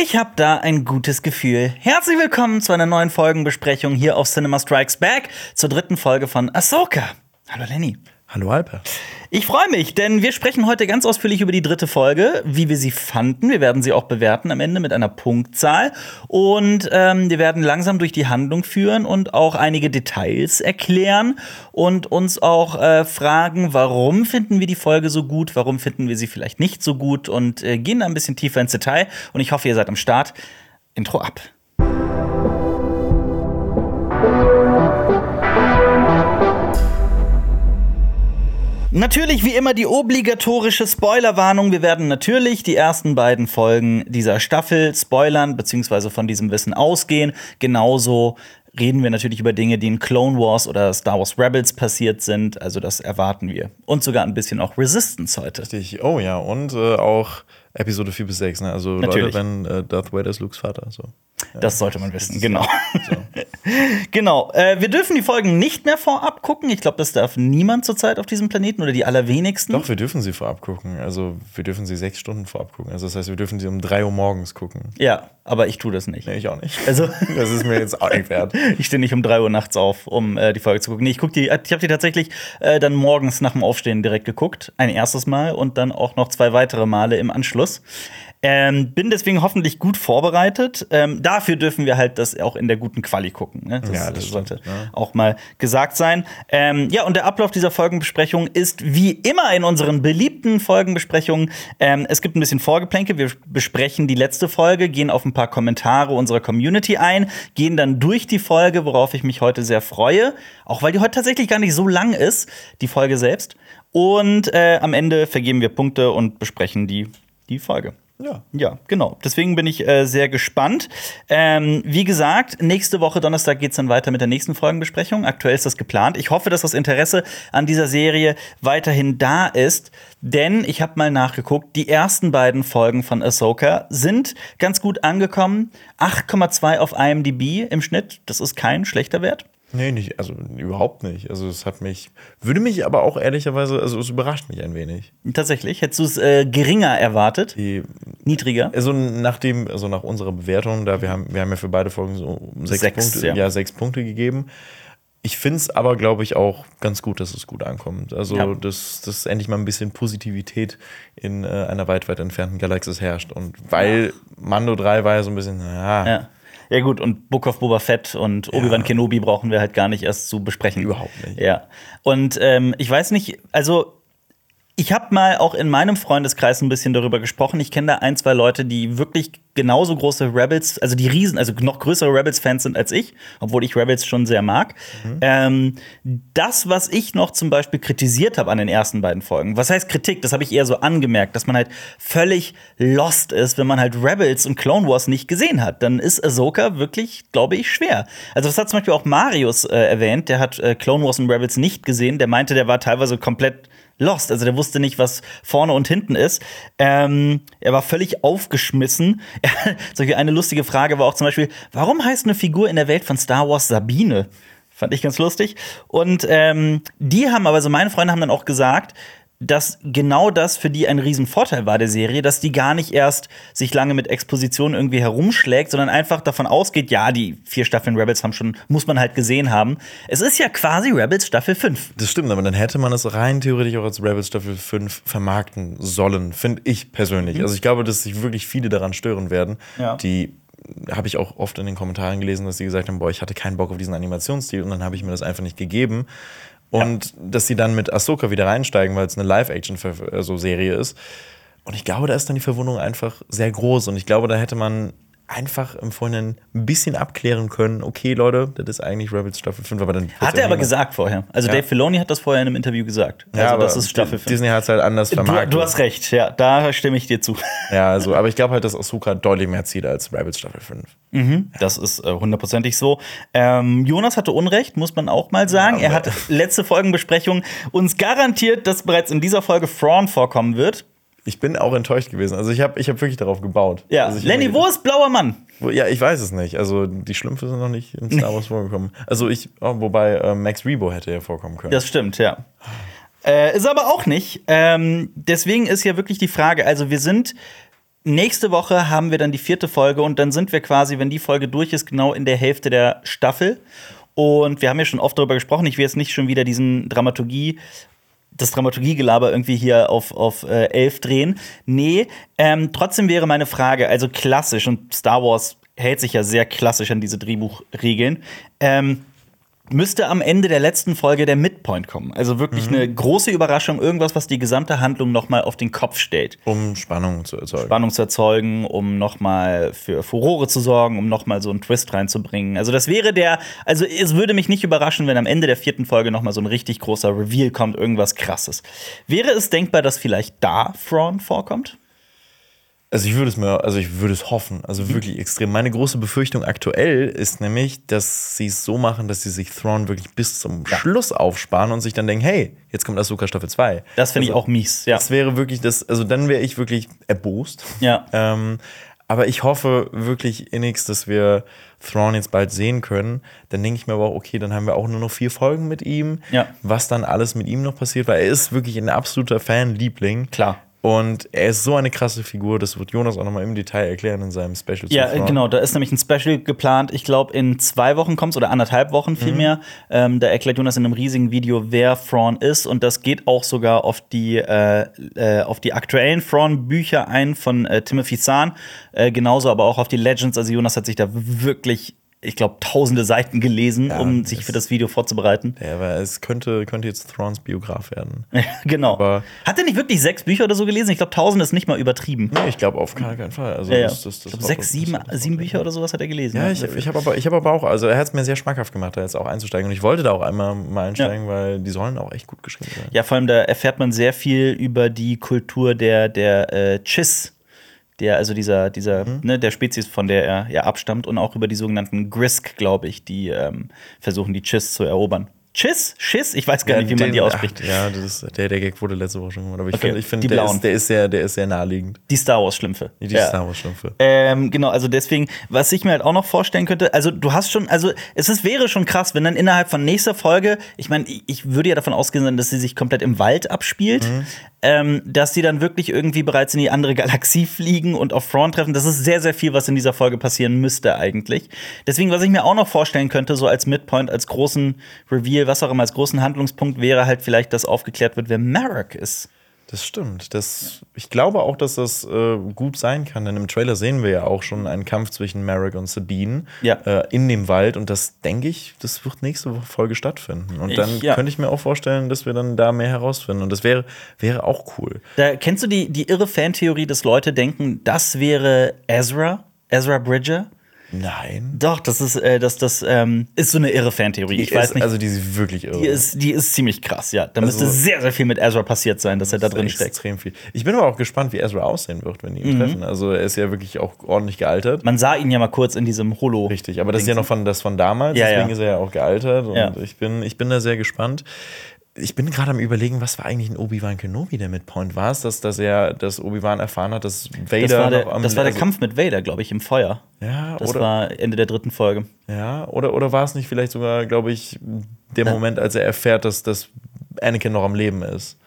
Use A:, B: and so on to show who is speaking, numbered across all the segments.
A: Ich habe da ein gutes Gefühl. Herzlich willkommen zu einer neuen Folgenbesprechung hier auf Cinema Strikes Back zur dritten Folge von Ahsoka. Hallo Lenny.
B: Hallo Alper.
A: Ich freue mich, denn wir sprechen heute ganz ausführlich über die dritte Folge, wie wir sie fanden. Wir werden sie auch bewerten am Ende mit einer Punktzahl. Und ähm, wir werden langsam durch die Handlung führen und auch einige Details erklären und uns auch äh, fragen, warum finden wir die Folge so gut, warum finden wir sie vielleicht nicht so gut und äh, gehen ein bisschen tiefer ins Detail. Und ich hoffe, ihr seid am Start. Intro ab. Natürlich wie immer die obligatorische Spoilerwarnung. Wir werden natürlich die ersten beiden Folgen dieser Staffel spoilern, beziehungsweise von diesem Wissen ausgehen. Genauso reden wir natürlich über Dinge, die in Clone Wars oder Star Wars Rebels passiert sind. Also das erwarten wir. Und sogar ein bisschen auch Resistance heute.
B: Richtig. Oh ja, und äh, auch Episode 4 bis 6. Ne? Also
A: Natürlich.
B: Leute, wenn äh, Darth Vader ist Lukes Vater. So.
A: Das sollte man wissen, genau. genau. Äh, wir dürfen die Folgen nicht mehr vorab gucken. Ich glaube, das darf niemand zurzeit auf diesem Planeten oder die allerwenigsten.
B: Doch, wir dürfen sie vorab gucken. Also wir dürfen sie sechs Stunden vorab gucken. Also das heißt, wir dürfen sie um 3 Uhr morgens gucken.
A: Ja, aber ich tue das nicht.
B: Nee, ich auch nicht.
A: Also,
B: Das ist mir jetzt auch nicht wert.
A: ich stehe nicht um 3 Uhr nachts auf, um äh, die Folge zu gucken. Nee, ich guck die, ich habe die tatsächlich äh, dann morgens nach dem Aufstehen direkt geguckt. Ein erstes Mal und dann auch noch zwei weitere Male im Anschluss. Ähm, bin deswegen hoffentlich gut vorbereitet. Ähm, dafür dürfen wir halt das auch in der guten Quali gucken. Ne? Das,
B: Ja, das
A: sollte
B: stimmt, ne?
A: auch mal gesagt sein. Ähm, ja, und der Ablauf dieser Folgenbesprechung ist wie immer in unseren beliebten Folgenbesprechungen. Ähm, es gibt ein bisschen Vorgeplänke. Wir besprechen die letzte Folge, gehen auf ein paar Kommentare unserer Community ein, gehen dann durch die Folge, worauf ich mich heute sehr freue. Auch weil die heute tatsächlich gar nicht so lang ist, die Folge selbst. Und äh, am Ende vergeben wir Punkte und besprechen die, die Folge.
B: Ja.
A: Ja, genau. Deswegen bin ich äh, sehr gespannt. Ähm, wie gesagt, nächste Woche Donnerstag geht es dann weiter mit der nächsten Folgenbesprechung. Aktuell ist das geplant. Ich hoffe, dass das Interesse an dieser Serie weiterhin da ist, denn ich habe mal nachgeguckt. Die ersten beiden Folgen von Ahsoka sind ganz gut angekommen. 8,2 auf IMDb im Schnitt. Das ist kein schlechter Wert.
B: Nee, nicht, also überhaupt nicht. Also es hat mich, würde mich aber auch ehrlicherweise, also es überrascht mich ein wenig.
A: Tatsächlich. Hättest du es äh, geringer erwartet?
B: Die,
A: Niedriger?
B: also nach dem, also nach unserer Bewertung, da wir haben, wir haben ja für beide Folgen so sechs,
A: Sechs,
B: Punkte,
A: ja.
B: ja. sechs Punkte gegeben. Ich finde es aber, glaube ich, auch ganz gut, dass es gut ankommt. Also,
A: Ja.
B: dass, dass endlich mal ein bisschen Positivität in äh, einer weit, weit entfernten Galaxis herrscht. Und weil Mando 3 war ja so ein bisschen, naja,
A: Ja. Ja, gut, und Book of Boba Fett und Obi-Wan
B: Ja.
A: Kenobi brauchen wir halt gar nicht erst zu besprechen.
B: Überhaupt nicht.
A: Ja. Und ähm, ich weiß nicht, also ich habe mal auch in meinem Freundeskreis ein bisschen darüber gesprochen. Ich kenne da ein, zwei Leute, die wirklich genauso große Rebels, also die Riesen, also noch größere Rebels-Fans sind als ich, obwohl ich Rebels schon sehr mag. Ähm, das, was ich noch zum Beispiel kritisiert habe an den ersten beiden Folgen, was heißt Kritik? Das habe ich eher so angemerkt, dass man halt völlig lost ist, wenn man halt Rebels und Clone Wars nicht gesehen hat. Dann ist Ahsoka wirklich, glaube ich, schwer. Also, das hat zum Beispiel auch Marius äh, erwähnt, der hat äh, Clone Wars und Rebels nicht gesehen. Der meinte, der war teilweise komplett lost. Also der wusste nicht, was vorne und hinten ist. Ähm, er war völlig aufgeschmissen. Solche eine lustige Frage war auch zum Beispiel, warum heißt eine Figur in der Welt von Star Wars Sabine? Fand ich ganz lustig. Und ähm, die haben aber, also meine Freunde haben dann auch gesagt, dass genau das für die ein Riesenvorteil war der Serie, dass die gar nicht erst sich lange mit Exposition irgendwie herumschlägt, sondern einfach davon ausgeht, ja, die vier Staffeln Rebels haben schon, muss man halt gesehen haben. Es ist ja quasi Rebels Staffel 5.
B: Das stimmt, aber dann hätte man es rein theoretisch auch als Rebels Staffel 5 vermarkten sollen, finde ich persönlich. Also ich glaube, dass sich wirklich viele daran stören werden,
A: Ja.
B: die habe ich auch oft in den Kommentaren gelesen, dass sie gesagt haben, boah, ich hatte keinen Bock auf diesen Animationsstil und dann habe ich mir das einfach nicht gegeben. Und dass sie dann mit Ahsoka wieder reinsteigen, weil es eine Live-Action-Serie ist. Und ich glaube, da ist dann die Verwundung einfach sehr groß. Und ich glaube, da hätte man einfach im Vorhinein ein bisschen abklären können, okay, Leute, das ist eigentlich Rebels Staffel 5, aber dann
A: Hat er aber gesagt vorher. Also
B: Ja.
A: Dave Filoni hat das vorher in einem Interview gesagt. Also
B: Ja,
A: das ist Staffel 5.
B: Disney hat es halt anders
A: Du,
B: vermarktet.
A: du hast recht, ja, da stimme ich dir zu.
B: Ja, also, aber ich glaube halt, dass Ahsoka deutlich mehr zieht als Rebels Staffel 5.
A: Das ist äh, hundertprozentig so. Ähm, Jonas hatte Unrecht, muss man auch mal sagen.
B: Ja,
A: er hat letzte Folgenbesprechung uns garantiert, dass bereits in dieser Folge Thrawn vorkommen wird.
B: Ich bin auch enttäuscht gewesen. Also ich habe ich hab wirklich darauf gebaut.
A: Ja,
B: also
A: Lenny, wo ist blauer Mann?
B: Wo, ja, ich weiß es nicht. Also die Schlümpfe sind noch nicht in Star Wars vorgekommen. Also ich, oh, wobei äh, Max Rebo hätte ja vorkommen können.
A: Das stimmt, ja. Äh, ist aber auch nicht. Ähm, deswegen ist ja wirklich die Frage, also wir sind nächste Woche haben wir dann die vierte Folge und dann sind wir quasi, wenn die Folge durch ist, genau in der Hälfte der Staffel. Und wir haben ja schon oft darüber gesprochen. Ich will jetzt nicht schon wieder diesen Dramaturgie das Dramaturgiegelaber irgendwie hier auf, auf äh, elf drehen. Nee, ähm, trotzdem wäre meine Frage, also klassisch, und Star Wars hält sich ja sehr klassisch an diese Drehbuchregeln. Ähm, müsste am Ende der letzten Folge der Midpoint kommen. Also wirklich mhm. eine große Überraschung, irgendwas, was die gesamte Handlung noch mal auf den Kopf stellt.
B: Um Spannung zu erzeugen.
A: Spannung zu erzeugen, um noch mal für Furore zu sorgen, um noch mal so einen Twist reinzubringen. Also das wäre der, also es würde mich nicht überraschen, wenn am Ende der vierten Folge noch mal so ein richtig großer Reveal kommt, irgendwas krasses. Wäre es denkbar, dass vielleicht da Thrawn vorkommt?
B: Also ich würde es mir, also ich würde es hoffen, also mhm. wirklich extrem. Meine große Befürchtung aktuell ist nämlich, dass sie es so machen, dass sie sich Thrawn wirklich bis zum ja. Schluss aufsparen und sich dann denken, hey, jetzt kommt Ahsoka Staffel 2.
A: Das finde also, ich auch mies,
B: ja. Das wäre wirklich das, also dann wäre ich wirklich erbost.
A: Ja.
B: ähm, aber ich hoffe wirklich innigst, dass wir Thrawn jetzt bald sehen können. Dann denke ich mir aber auch, okay, dann haben wir auch nur noch vier Folgen mit ihm.
A: Ja.
B: Was dann alles mit ihm noch passiert, weil er ist wirklich ein absoluter Fanliebling.
A: Klar.
B: Und er ist so eine krasse Figur, das wird Jonas auch nochmal im Detail erklären in seinem Special.
A: Ja, genau, da ist nämlich ein Special geplant. Ich glaube, in zwei Wochen kommt es oder anderthalb Wochen vielmehr. Mhm. Ähm, da erklärt Jonas in einem riesigen Video, wer Thrawn ist. Und das geht auch sogar auf die, äh, äh, auf die aktuellen Thrawn-Bücher ein von äh, Timothy Zahn. Äh, genauso aber auch auf die Legends. Also Jonas hat sich da wirklich ich glaube, tausende Seiten gelesen, ja, um sich für das Video vorzubereiten.
B: Ja, aber es könnte, könnte jetzt Thrawns Biograf werden.
A: genau. Aber Hat er nicht wirklich sechs Bücher oder so gelesen? Ich glaube, tausend ist nicht mal übertrieben.
B: Nee, ich glaube auf keinen Fall. Also
A: ja, ja. Das, das, das ich glaube, sechs, sieben, sieben Bücher oder sowas hat er gelesen.
B: Ja, ich, ich habe aber, hab aber auch, also er hat es mir sehr schmackhaft gemacht, da jetzt auch einzusteigen. Und ich wollte da auch einmal mal einsteigen, weil die sollen auch echt gut geschrieben sein.
A: Ja, vor allem da erfährt man sehr viel über die Kultur der, der äh, Chiss der, also dieser, dieser, mhm. ne, der Spezies, von der er ja abstammt, und auch über die sogenannten Grisk, glaube ich, die ähm, versuchen, die Chiss zu erobern. Chiss? Schiss? Ich weiß gar ja, nicht, wie den, man die ausspricht.
B: Ach, ja, das ist, der, der Gag wurde letzte Woche schon gemacht. Aber ich okay. finde, find, der, ist, der, ist sehr, der ist sehr naheliegend.
A: Die Star Wars-Schlümpfe.
B: Die ja. Star Wars-Schlümpfe.
A: Ähm, genau, also deswegen, was ich mir halt auch noch vorstellen könnte, also du hast schon, also es ist, wäre schon krass, wenn dann innerhalb von nächster Folge, ich meine, ich würde ja davon ausgehen, dass sie sich komplett im Wald abspielt, mhm. ähm, dass sie dann wirklich irgendwie bereits in die andere Galaxie fliegen und auf Front treffen. Das ist sehr, sehr viel, was in dieser Folge passieren müsste eigentlich. Deswegen, was ich mir auch noch vorstellen könnte, so als Midpoint, als großen Reveal, was auch immer, als großen Handlungspunkt wäre halt vielleicht, dass aufgeklärt wird, wer Marek ist.
B: Das stimmt. Das, ich glaube auch, dass das äh, gut sein kann, denn im Trailer sehen wir ja auch schon einen Kampf zwischen Marek und Sabine
A: ja.
B: äh, in dem Wald. Und das denke ich, das wird nächste Folge stattfinden. Und dann ich, ja. könnte ich mir auch vorstellen, dass wir dann da mehr herausfinden. Und das wäre, wäre auch cool.
A: Da, kennst du die, die irre Fantheorie, dass Leute denken, das wäre Ezra? Ezra Bridger?
B: Nein.
A: Doch, das ist, äh, das, das ähm, ist so eine irre Fantheorie. Ich weiß nicht.
B: Also die ist wirklich irre.
A: Die ist, die ist ziemlich krass, ja. Da also, müsste sehr, sehr viel mit Ezra passiert sein, dass er da drin steckt.
B: Extrem viel. Ich bin aber auch gespannt, wie Ezra aussehen wird, wenn die ihn mhm. treffen. Also er ist ja wirklich auch ordentlich gealtert.
A: Man sah ihn ja mal kurz in diesem Holo.
B: Richtig, aber das ist ja noch von, das von damals,
A: ja,
B: deswegen
A: ja.
B: ist er ja auch gealtert. Und ja. ich, bin, ich bin da sehr gespannt ich bin gerade am überlegen, was war eigentlich ein Obi-Wan Kenobi der Midpoint? War es, dass, dass er, dass Obi-Wan erfahren hat, dass Vader
A: das war der, noch am Das war der also Kampf mit Vader, glaube ich, im Feuer.
B: Ja,
A: das oder, war Ende der dritten Folge.
B: Ja, oder, oder war es nicht vielleicht sogar, glaube ich, der ja. Moment, als er erfährt, dass, dass Anakin noch am Leben ist?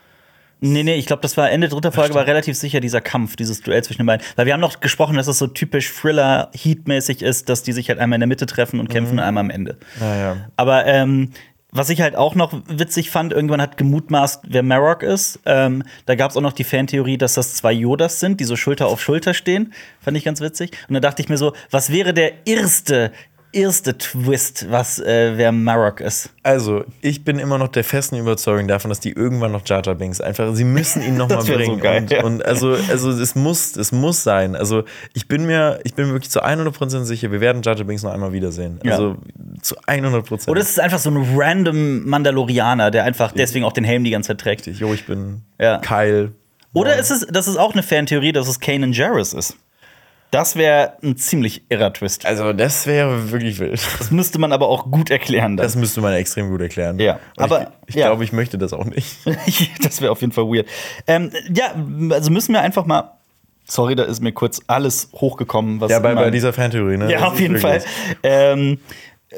A: Nee, nee, ich glaube, das war Ende dritter Folge, war relativ sicher dieser Kampf, dieses Duell zwischen den beiden. Weil wir haben noch gesprochen, dass es so typisch Thriller-Heat-mäßig ist, dass die sich halt einmal in der Mitte treffen und kämpfen, mhm. einmal am Ende.
B: Ja, ja.
A: Aber ähm, was ich halt auch noch witzig fand, irgendwann hat gemutmaßt, wer Marok ist. Ähm, da gab es auch noch die Fantheorie, dass das zwei Yodas sind, die so Schulter auf Schulter stehen. Fand ich ganz witzig. Und da dachte ich mir so, was wäre der erste erste Twist, was äh, wer Marok ist.
B: Also, ich bin immer noch der festen Überzeugung davon, dass die irgendwann noch Jar Jar Binks einfach, sie müssen ihn noch mal bringen.
A: So geil,
B: und, ja. und, also, also es muss, es muss sein. Also, ich bin mir, ich bin wirklich zu 100% sicher, wir werden Jar Jar Binks noch einmal wiedersehen. Ja. Also, zu 100%.
A: Oder es ist einfach so ein random Mandalorianer, der einfach deswegen auch den Helm die ganze Zeit trägt.
B: Jo, ich bin ja. Kyle.
A: Oder ist es, das ist auch eine Fantheorie, dass es Kanan Jarrus ist. Das wäre ein ziemlich irrer Twist.
B: Also, das wäre wirklich wild.
A: Das müsste man aber auch gut erklären.
B: Dann. Das müsste man extrem gut erklären.
A: Ja,
B: Und aber ich, ich ja. glaube, ich möchte das auch nicht.
A: das wäre auf jeden Fall weird. Ähm, ja, also müssen wir einfach mal. Sorry, da ist mir kurz alles hochgekommen.
B: Was ja, bei, bei dieser Fantheorie, ne?
A: Ja, auf jeden Fall. Ähm,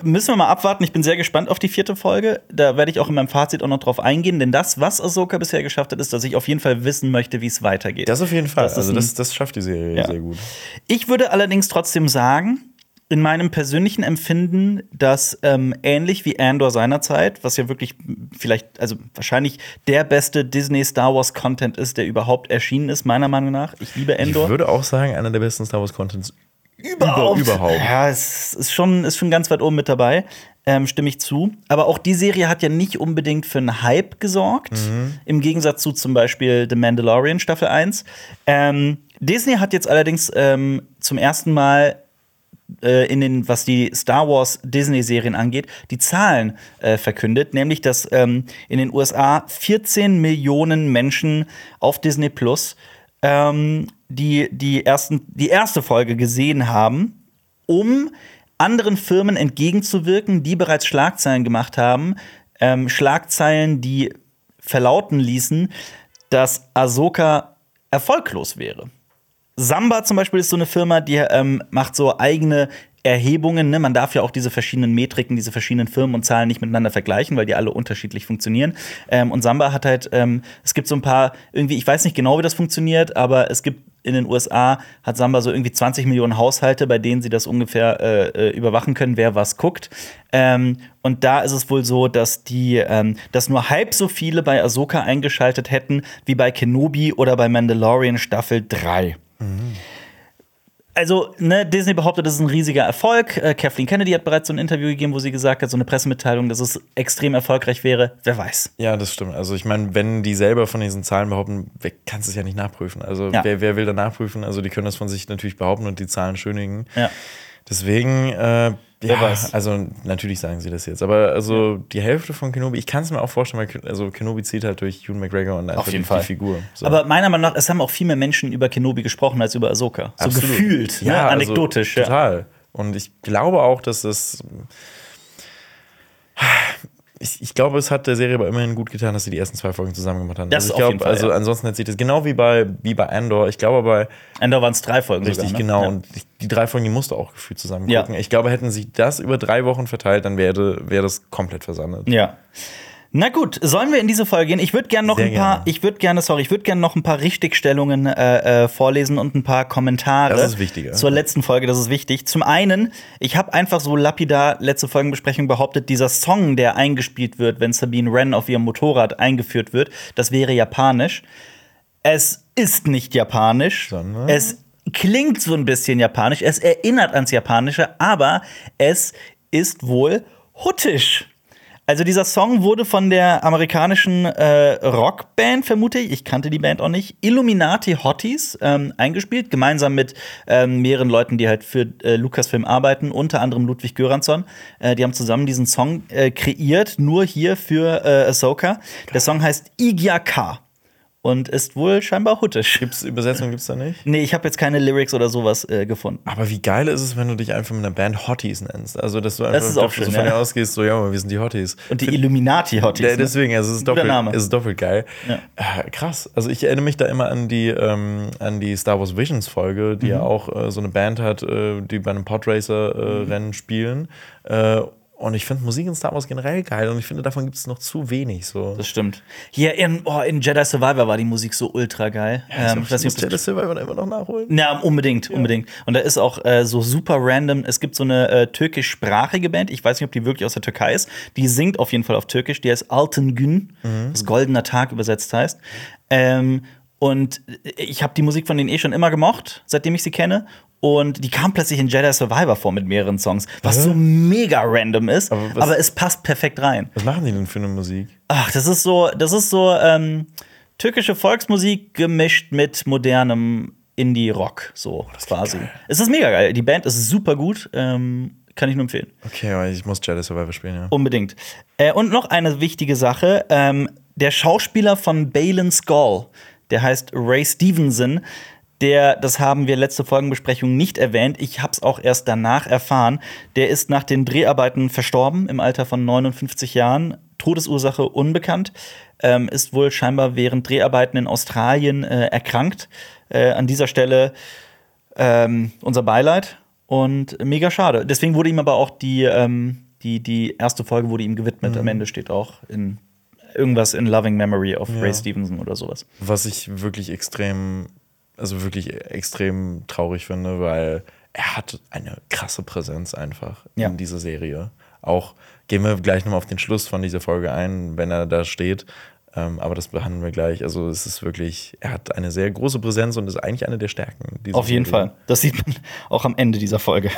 A: Müssen wir mal abwarten. Ich bin sehr gespannt auf die vierte Folge. Da werde ich auch in meinem Fazit auch noch drauf eingehen, denn das, was Ahsoka bisher geschafft hat, ist, dass ich auf jeden Fall wissen möchte, wie es weitergeht.
B: Das auf jeden Fall.
A: Das
B: also das, das schafft die Serie
A: Ja.
B: sehr gut.
A: Ich würde allerdings trotzdem sagen, in meinem persönlichen Empfinden, dass ähm, ähnlich wie Andor seinerzeit, was ja wirklich vielleicht, also wahrscheinlich der beste Disney Star Wars Content ist, der überhaupt erschienen ist, meiner Meinung nach. Ich liebe Endor.
B: Ich würde auch sagen, einer der besten Star Wars Contents
A: überhaupt.
B: Über, überhaupt.
A: Ja, es ist schon, ist schon ganz weit oben mit dabei. Ähm, stimme ich zu. Aber auch die Serie hat ja nicht unbedingt für einen Hype gesorgt.
B: Mhm.
A: Im Gegensatz zu zum Beispiel The Mandalorian Staffel 1. Ähm, Disney hat jetzt allerdings ähm, zum ersten Mal äh, in den, was die Star Wars Disney-Serien angeht, die Zahlen äh, verkündet, nämlich dass ähm, in den USA 14 Millionen Menschen auf Disney Plus ähm, die, die, ersten, die erste Folge gesehen haben, um anderen Firmen entgegenzuwirken, die bereits Schlagzeilen gemacht haben. Ähm, Schlagzeilen, die verlauten ließen, dass Ahsoka erfolglos wäre. Samba zum Beispiel ist so eine Firma, die ähm, macht so eigene Erhebungen. Ne? Man darf ja auch diese verschiedenen Metriken, diese verschiedenen Firmen und Zahlen nicht miteinander vergleichen, weil die alle unterschiedlich funktionieren. Ähm, und Samba hat halt, ähm, es gibt so ein paar, irgendwie, ich weiß nicht genau, wie das funktioniert, aber es gibt in den USA hat Samba so irgendwie 20 Millionen Haushalte, bei denen sie das ungefähr äh, äh, überwachen können, wer was guckt. Ähm, und da ist es wohl so, dass die, ähm, dass nur halb so viele bei Ahsoka eingeschaltet hätten wie bei Kenobi oder bei Mandalorian Staffel 3. Also, ne, Disney behauptet, das ist ein riesiger Erfolg. Äh, Kathleen Kennedy hat bereits so ein Interview gegeben, wo sie gesagt hat, so eine Pressemitteilung, dass es extrem erfolgreich wäre. Wer weiß.
B: Ja, das stimmt. Also ich meine, wenn die selber von diesen Zahlen behaupten, wer kannst es ja nicht nachprüfen. Also
A: Ja.
B: wer, wer will da nachprüfen? Also die können das von sich natürlich behaupten und die Zahlen schönigen.
A: Ja.
B: Deswegen, äh, ja,
A: weiß.
B: also natürlich sagen sie das jetzt. Aber also die Hälfte von Kenobi, ich kann es mir auch vorstellen, weil also Kenobi zieht halt durch Ewan McGregor und einfach
A: jeden
B: die,
A: Fall.
B: die Figur. So.
A: Aber meiner Meinung nach, es haben auch viel mehr Menschen über Kenobi gesprochen als über Ahsoka. So
B: Absolut.
A: gefühlt, ne?
B: Ja, also
A: anekdotisch. ja.
B: Total. Und ich glaube auch, dass das. Ich, ich glaube, es hat der Serie aber immerhin gut getan, dass sie die ersten zwei Folgen zusammen gemacht haben.
A: Das
B: also ich glaube, also
A: ja.
B: ansonsten hätte sie das genau wie bei, wie bei Andor. Ich glaube bei
A: Endor waren es drei Folgen
B: richtig
A: sogar, ne?
B: genau.
A: Ja.
B: Und die drei Folgen, die musste auch gefühlt zusammen
A: Ja.
B: gucken. Ich glaube, hätten sie das über drei Wochen verteilt, dann wäre wäre das komplett versandet.
A: Ja. Na gut, sollen wir in diese Folge gehen? Ich würde gerne noch
B: Sehr
A: ein paar,
B: gerne.
A: ich würde gerne, sorry, ich würde gerne noch ein paar Richtigstellungen äh, äh, vorlesen und ein paar Kommentare.
B: Das ist wichtiger.
A: Zur letzten Folge, das ist wichtig. Zum einen, ich habe einfach so lapidar letzte Folgenbesprechung behauptet, dieser Song, der eingespielt wird, wenn Sabine Wren auf ihrem Motorrad eingeführt wird, das wäre japanisch. Es ist nicht japanisch.
B: Sondern?
A: Es klingt so ein bisschen japanisch. Es erinnert ans Japanische, aber es ist wohl huttisch. Also dieser Song wurde von der amerikanischen äh, Rockband, vermute ich, ich kannte die Band auch nicht, Illuminati Hotties ähm, eingespielt, gemeinsam mit ähm, mehreren Leuten, die halt für äh, Lucasfilm arbeiten, unter anderem Ludwig Göransson. Äh, die haben zusammen diesen Song äh, kreiert, nur hier für äh, Ahsoka. Der Song heißt Igyaka und ist wohl scheinbar huttisch.
B: Gibt's Übersetzung gibt's da nicht?
A: Nee, ich habe jetzt keine Lyrics oder sowas äh, gefunden.
B: Aber wie geil ist es, wenn du dich einfach mit einer Band Hotties nennst? Also, dass du einfach
A: ist auch
B: so
A: schön,
B: von
A: ja.
B: dir ausgehst, so, ja, wir sind die Hotties.
A: Und die Illuminati Hotties.
B: Ja,
A: ne?
B: deswegen, also es ist doppelt,
A: Name.
B: es ist doppelt geil.
A: Ja.
B: Äh, krass. Also ich erinnere mich da immer an die, ähm, an die Star Wars Visions Folge, die ja
A: Mhm.
B: auch äh, so eine Band hat, äh, die bei einem Podracer-Rennen
A: Mhm.
B: spielen. Und ich finde Musik in Star Wars generell geil und ich finde, davon gibt es noch zu wenig. So.
A: Das stimmt. Hier in, oh, in Jedi Survivor war die Musik so ultra geil. ähm, ich weiß nicht, ob
B: Jedi Survivor immer noch nachholen.
A: ja, unbedingt, unbedingt. Und da ist auch äh, so super random. Es gibt so eine äh, türkischsprachige Band. Ich weiß nicht, ob die wirklich aus der Türkei ist. Die singt auf jeden Fall auf Türkisch. Die heißt Altın Gün, was goldener Tag übersetzt heißt. Ähm, und ich habe die Musik von denen eh schon immer gemocht, seitdem ich sie kenne. Und die kam plötzlich in Jedi Survivor vor mit mehreren Songs, was so mega random ist,
B: Aber
A: aber,
B: was-
A: es passt perfekt rein.
B: Was machen die denn für eine Musik?
A: Ach, das ist so, das ist so ähm, türkische Volksmusik gemischt mit modernem Indie-Rock, so quasi. Es ist mega geil. Die Band ist super gut, ähm, kann ich nur empfehlen.
B: Okay, aber ich muss Jedi Survivor spielen, ja.
A: Unbedingt. Äh, und noch eine wichtige Sache: ähm, Der Schauspieler von Balin Skull, der heißt Ray Stevenson. Der, das haben wir letzte Folgenbesprechung nicht erwähnt. Ich habe es auch erst danach erfahren. Der ist nach den Dreharbeiten verstorben im Alter von 59 Jahren. Todesursache unbekannt. Ähm, ist wohl scheinbar während Dreharbeiten in Australien äh, erkrankt. Äh, an dieser Stelle ähm, unser Beileid und mega schade. Deswegen wurde ihm aber auch die, ähm, Die, die erste Folge wurde ihm gewidmet.
B: Mhm.
A: Am Ende steht auch in irgendwas in Loving Memory of
B: Ja.
A: Ray Stevenson oder sowas.
B: Was ich wirklich extrem, also wirklich extrem traurig finde, weil er hat eine krasse Präsenz einfach
A: Ja.
B: in dieser Serie. Auch gehen wir gleich nochmal auf den Schluss von dieser Folge ein, wenn er da steht. Ähm, aber das behandeln wir gleich. Also es ist wirklich, er hat eine sehr große Präsenz und ist eigentlich eine der Stärken.
A: Auf jeden
B: Serie.
A: Fall. Das sieht man auch am Ende dieser Folge.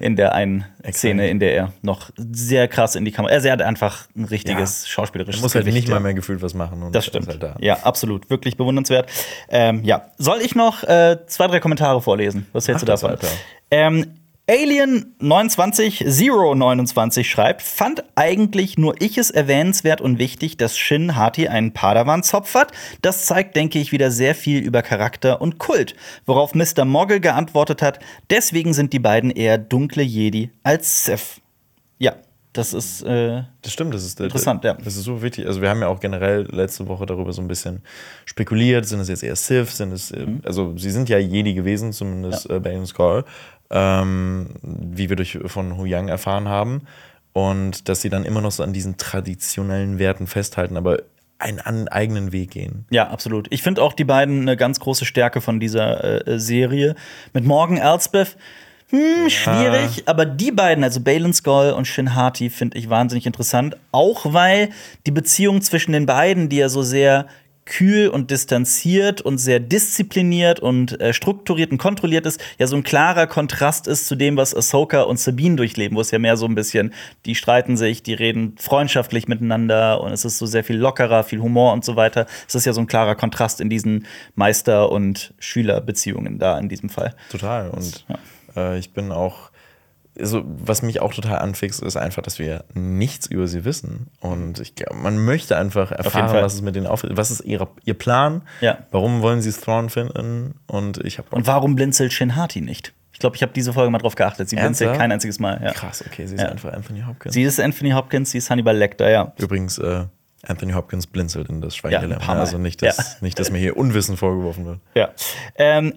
A: In der einen Szene, in der er noch sehr krass in die Kamera. Also er hat einfach ein richtiges schauspielerisches
B: Er muss halt
A: Gewicht,
B: nicht
A: ja.
B: mal mehr gefühlt was machen. Und
A: Das stimmt.
B: Halt da.
A: Ja, absolut. Wirklich bewundernswert. Ähm, ja. Soll ich noch äh, zwei, drei Kommentare vorlesen? Was hältst
B: Mach
A: du davon? Ähm, Alien 29 029 schreibt, fand eigentlich nur ich es erwähnenswert und wichtig, dass Shin Hati einen Padawan-Zopf hat. Das zeigt, denke ich, wieder sehr viel über Charakter und Kult. Worauf Mr. Moggle geantwortet hat, deswegen sind die beiden eher dunkle Jedi als Sith. Ja, das ist äh,
B: Das stimmt, das ist
A: Interessant, ja.
B: Das ist so wichtig. Also wir haben ja auch generell letzte Woche darüber so ein bisschen spekuliert. Sind es jetzt eher Sith? Sind es, äh,
A: Mhm.
B: also sie sind ja Jedi gewesen, zumindest äh, Bane und Skull, ähm, wie wir durch von Hu Yang erfahren haben. Und dass sie dann immer noch so an diesen traditionellen Werten festhalten, aber einen an, eigenen Weg gehen.
A: Ja, absolut. Ich finde auch die beiden eine ganz große Stärke von dieser äh, Serie. Mit Morgan Elsbeth, hm, schwierig, aber die beiden, also Balin Skull und Shin Hati, finde ich wahnsinnig interessant. Auch weil die Beziehung zwischen den beiden, die ja so sehr kühl und distanziert und sehr diszipliniert und äh, strukturiert und kontrolliert ist, ja so ein klarer Kontrast ist zu dem, was Ahsoka und Sabine durchleben, wo es ja mehr so ein bisschen, die streiten sich, die reden freundschaftlich miteinander und es ist so sehr viel lockerer, viel Humor und so weiter. Es ist ja so ein klarer Kontrast in diesen Meister- und Schülerbeziehungen da in diesem Fall.
B: Total. Und äh, ich bin auch, also, was mich auch total anfixt, ist einfach, dass wir nichts über sie wissen. Und ich, glaub, man möchte einfach erfahren, was es mit denen auf Was ist ihre, ihr Plan?
A: Ja.
B: Warum wollen sie Thrawn finden? Und ich habe
A: Und warum blinzelt Shin Hati nicht? Ich glaube, ich habe diese Folge mal drauf geachtet. Sie blinzelt kein einziges Mal. Ja.
B: krass, okay, sie ist
A: Ja.
B: einfach Anthony Hopkins.
A: Sie ist Anthony Hopkins, sie ist Hannibal Lecter, ja.
B: Übrigens, äh, Anthony Hopkins blinzelt in das
A: Ja,
B: Schweigen
A: ein
B: der
A: paar Mal.
B: Lämmer. Also nicht dass,
A: Ja.
B: nicht, dass mir hier Unwissen vorgeworfen wird.
A: Ja. Ähm,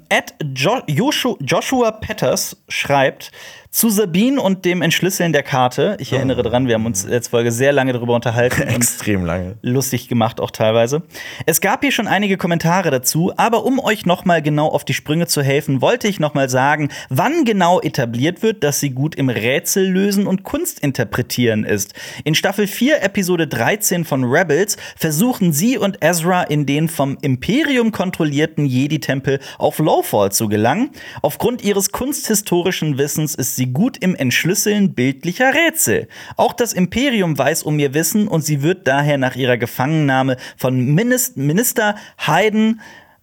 A: Joshua, Joshua Petters schreibt zu Sabine und dem Entschlüsseln der Karte. Ich erinnere dran, wir haben uns letzte Folge sehr lange darüber unterhalten.
B: Extrem lange.
A: lustig gemacht auch teilweise. Es gab hier schon einige Kommentare dazu, aber um euch noch mal genau auf die Sprünge zu helfen, wollte ich noch mal sagen, wann genau etabliert wird, dass sie gut im Rätsel lösen und Kunst interpretieren ist. In Staffel 4, Episode 13 von Rebels versuchen sie und Ezra in den vom Imperium kontrollierten Jedi-Tempel auf Lowfall zu gelangen. Aufgrund ihres kunsthistorischen Wissens ist sie gut im Entschlüsseln bildlicher Rätsel. Auch das Imperium weiß um ihr Wissen und sie wird daher nach ihrer Gefangennahme von Minis- Minister Hayden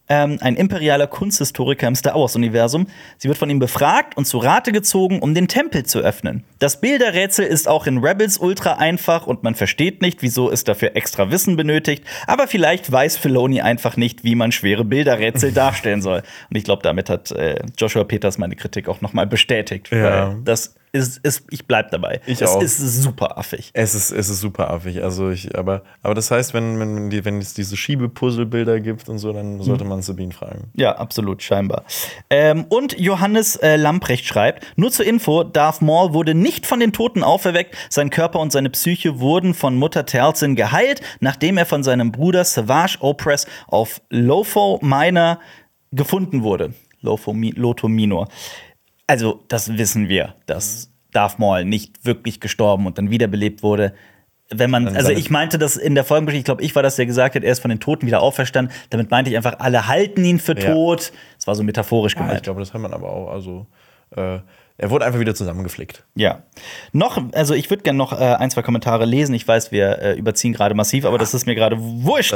A: ähm, ein imperialer Kunsthistoriker im Star Wars-Universum. Sie wird von ihm befragt und zu Rate gezogen, um den Tempel zu öffnen. Das Bilderrätsel ist auch in Rebels ultra einfach und man versteht nicht, wieso es dafür extra Wissen benötigt. Aber vielleicht weiß Filoni einfach nicht, wie man schwere Bilderrätsel darstellen soll. Und ich glaube, damit hat äh, Joshua Peters meine Kritik auch noch mal bestätigt.
B: Ja.
A: Weil das ist, ist ich bleib dabei.
B: Ich
A: es
B: auch.
A: ist super affig.
B: Es ist, es ist super affig. Also ich, aber, aber das heißt, wenn, wenn, die, wenn es diese Schiebepuzzlebilder gibt und so, dann sollte man Sabine fragen.
A: Ja, absolut, scheinbar. Ähm, und Johannes äh, Lamprecht schreibt: Nur zur Info, Darth Maul wurde nicht von den Toten auferweckt. Sein Körper und seine Psyche wurden von Mutter Talzin geheilt, nachdem er von seinem Bruder Savage Opress auf Lotho Minor gefunden wurde. Lotho, Mi Lotho Minor. Also, das wissen wir, dass Darth Maul nicht wirklich gestorben und dann wiederbelebt wurde. Wenn man, also ich meinte das in der Folgenbesprechung, ich glaube, ich war das, der gesagt hat, er ist von den Toten wieder auferstanden. Damit meinte ich einfach, alle halten ihn für
B: Ja.
A: tot. Das war so metaphorisch
B: Ja, ich
A: gemeint.
B: glaube, das hat man aber auch. Also, äh, er wurde einfach wieder zusammengeflickt.
A: Ja. Noch, also ich würde gerne noch äh, ein, zwei Kommentare lesen. Ich weiß, wir äh, überziehen gerade massiv, aber das ist mir gerade wurscht.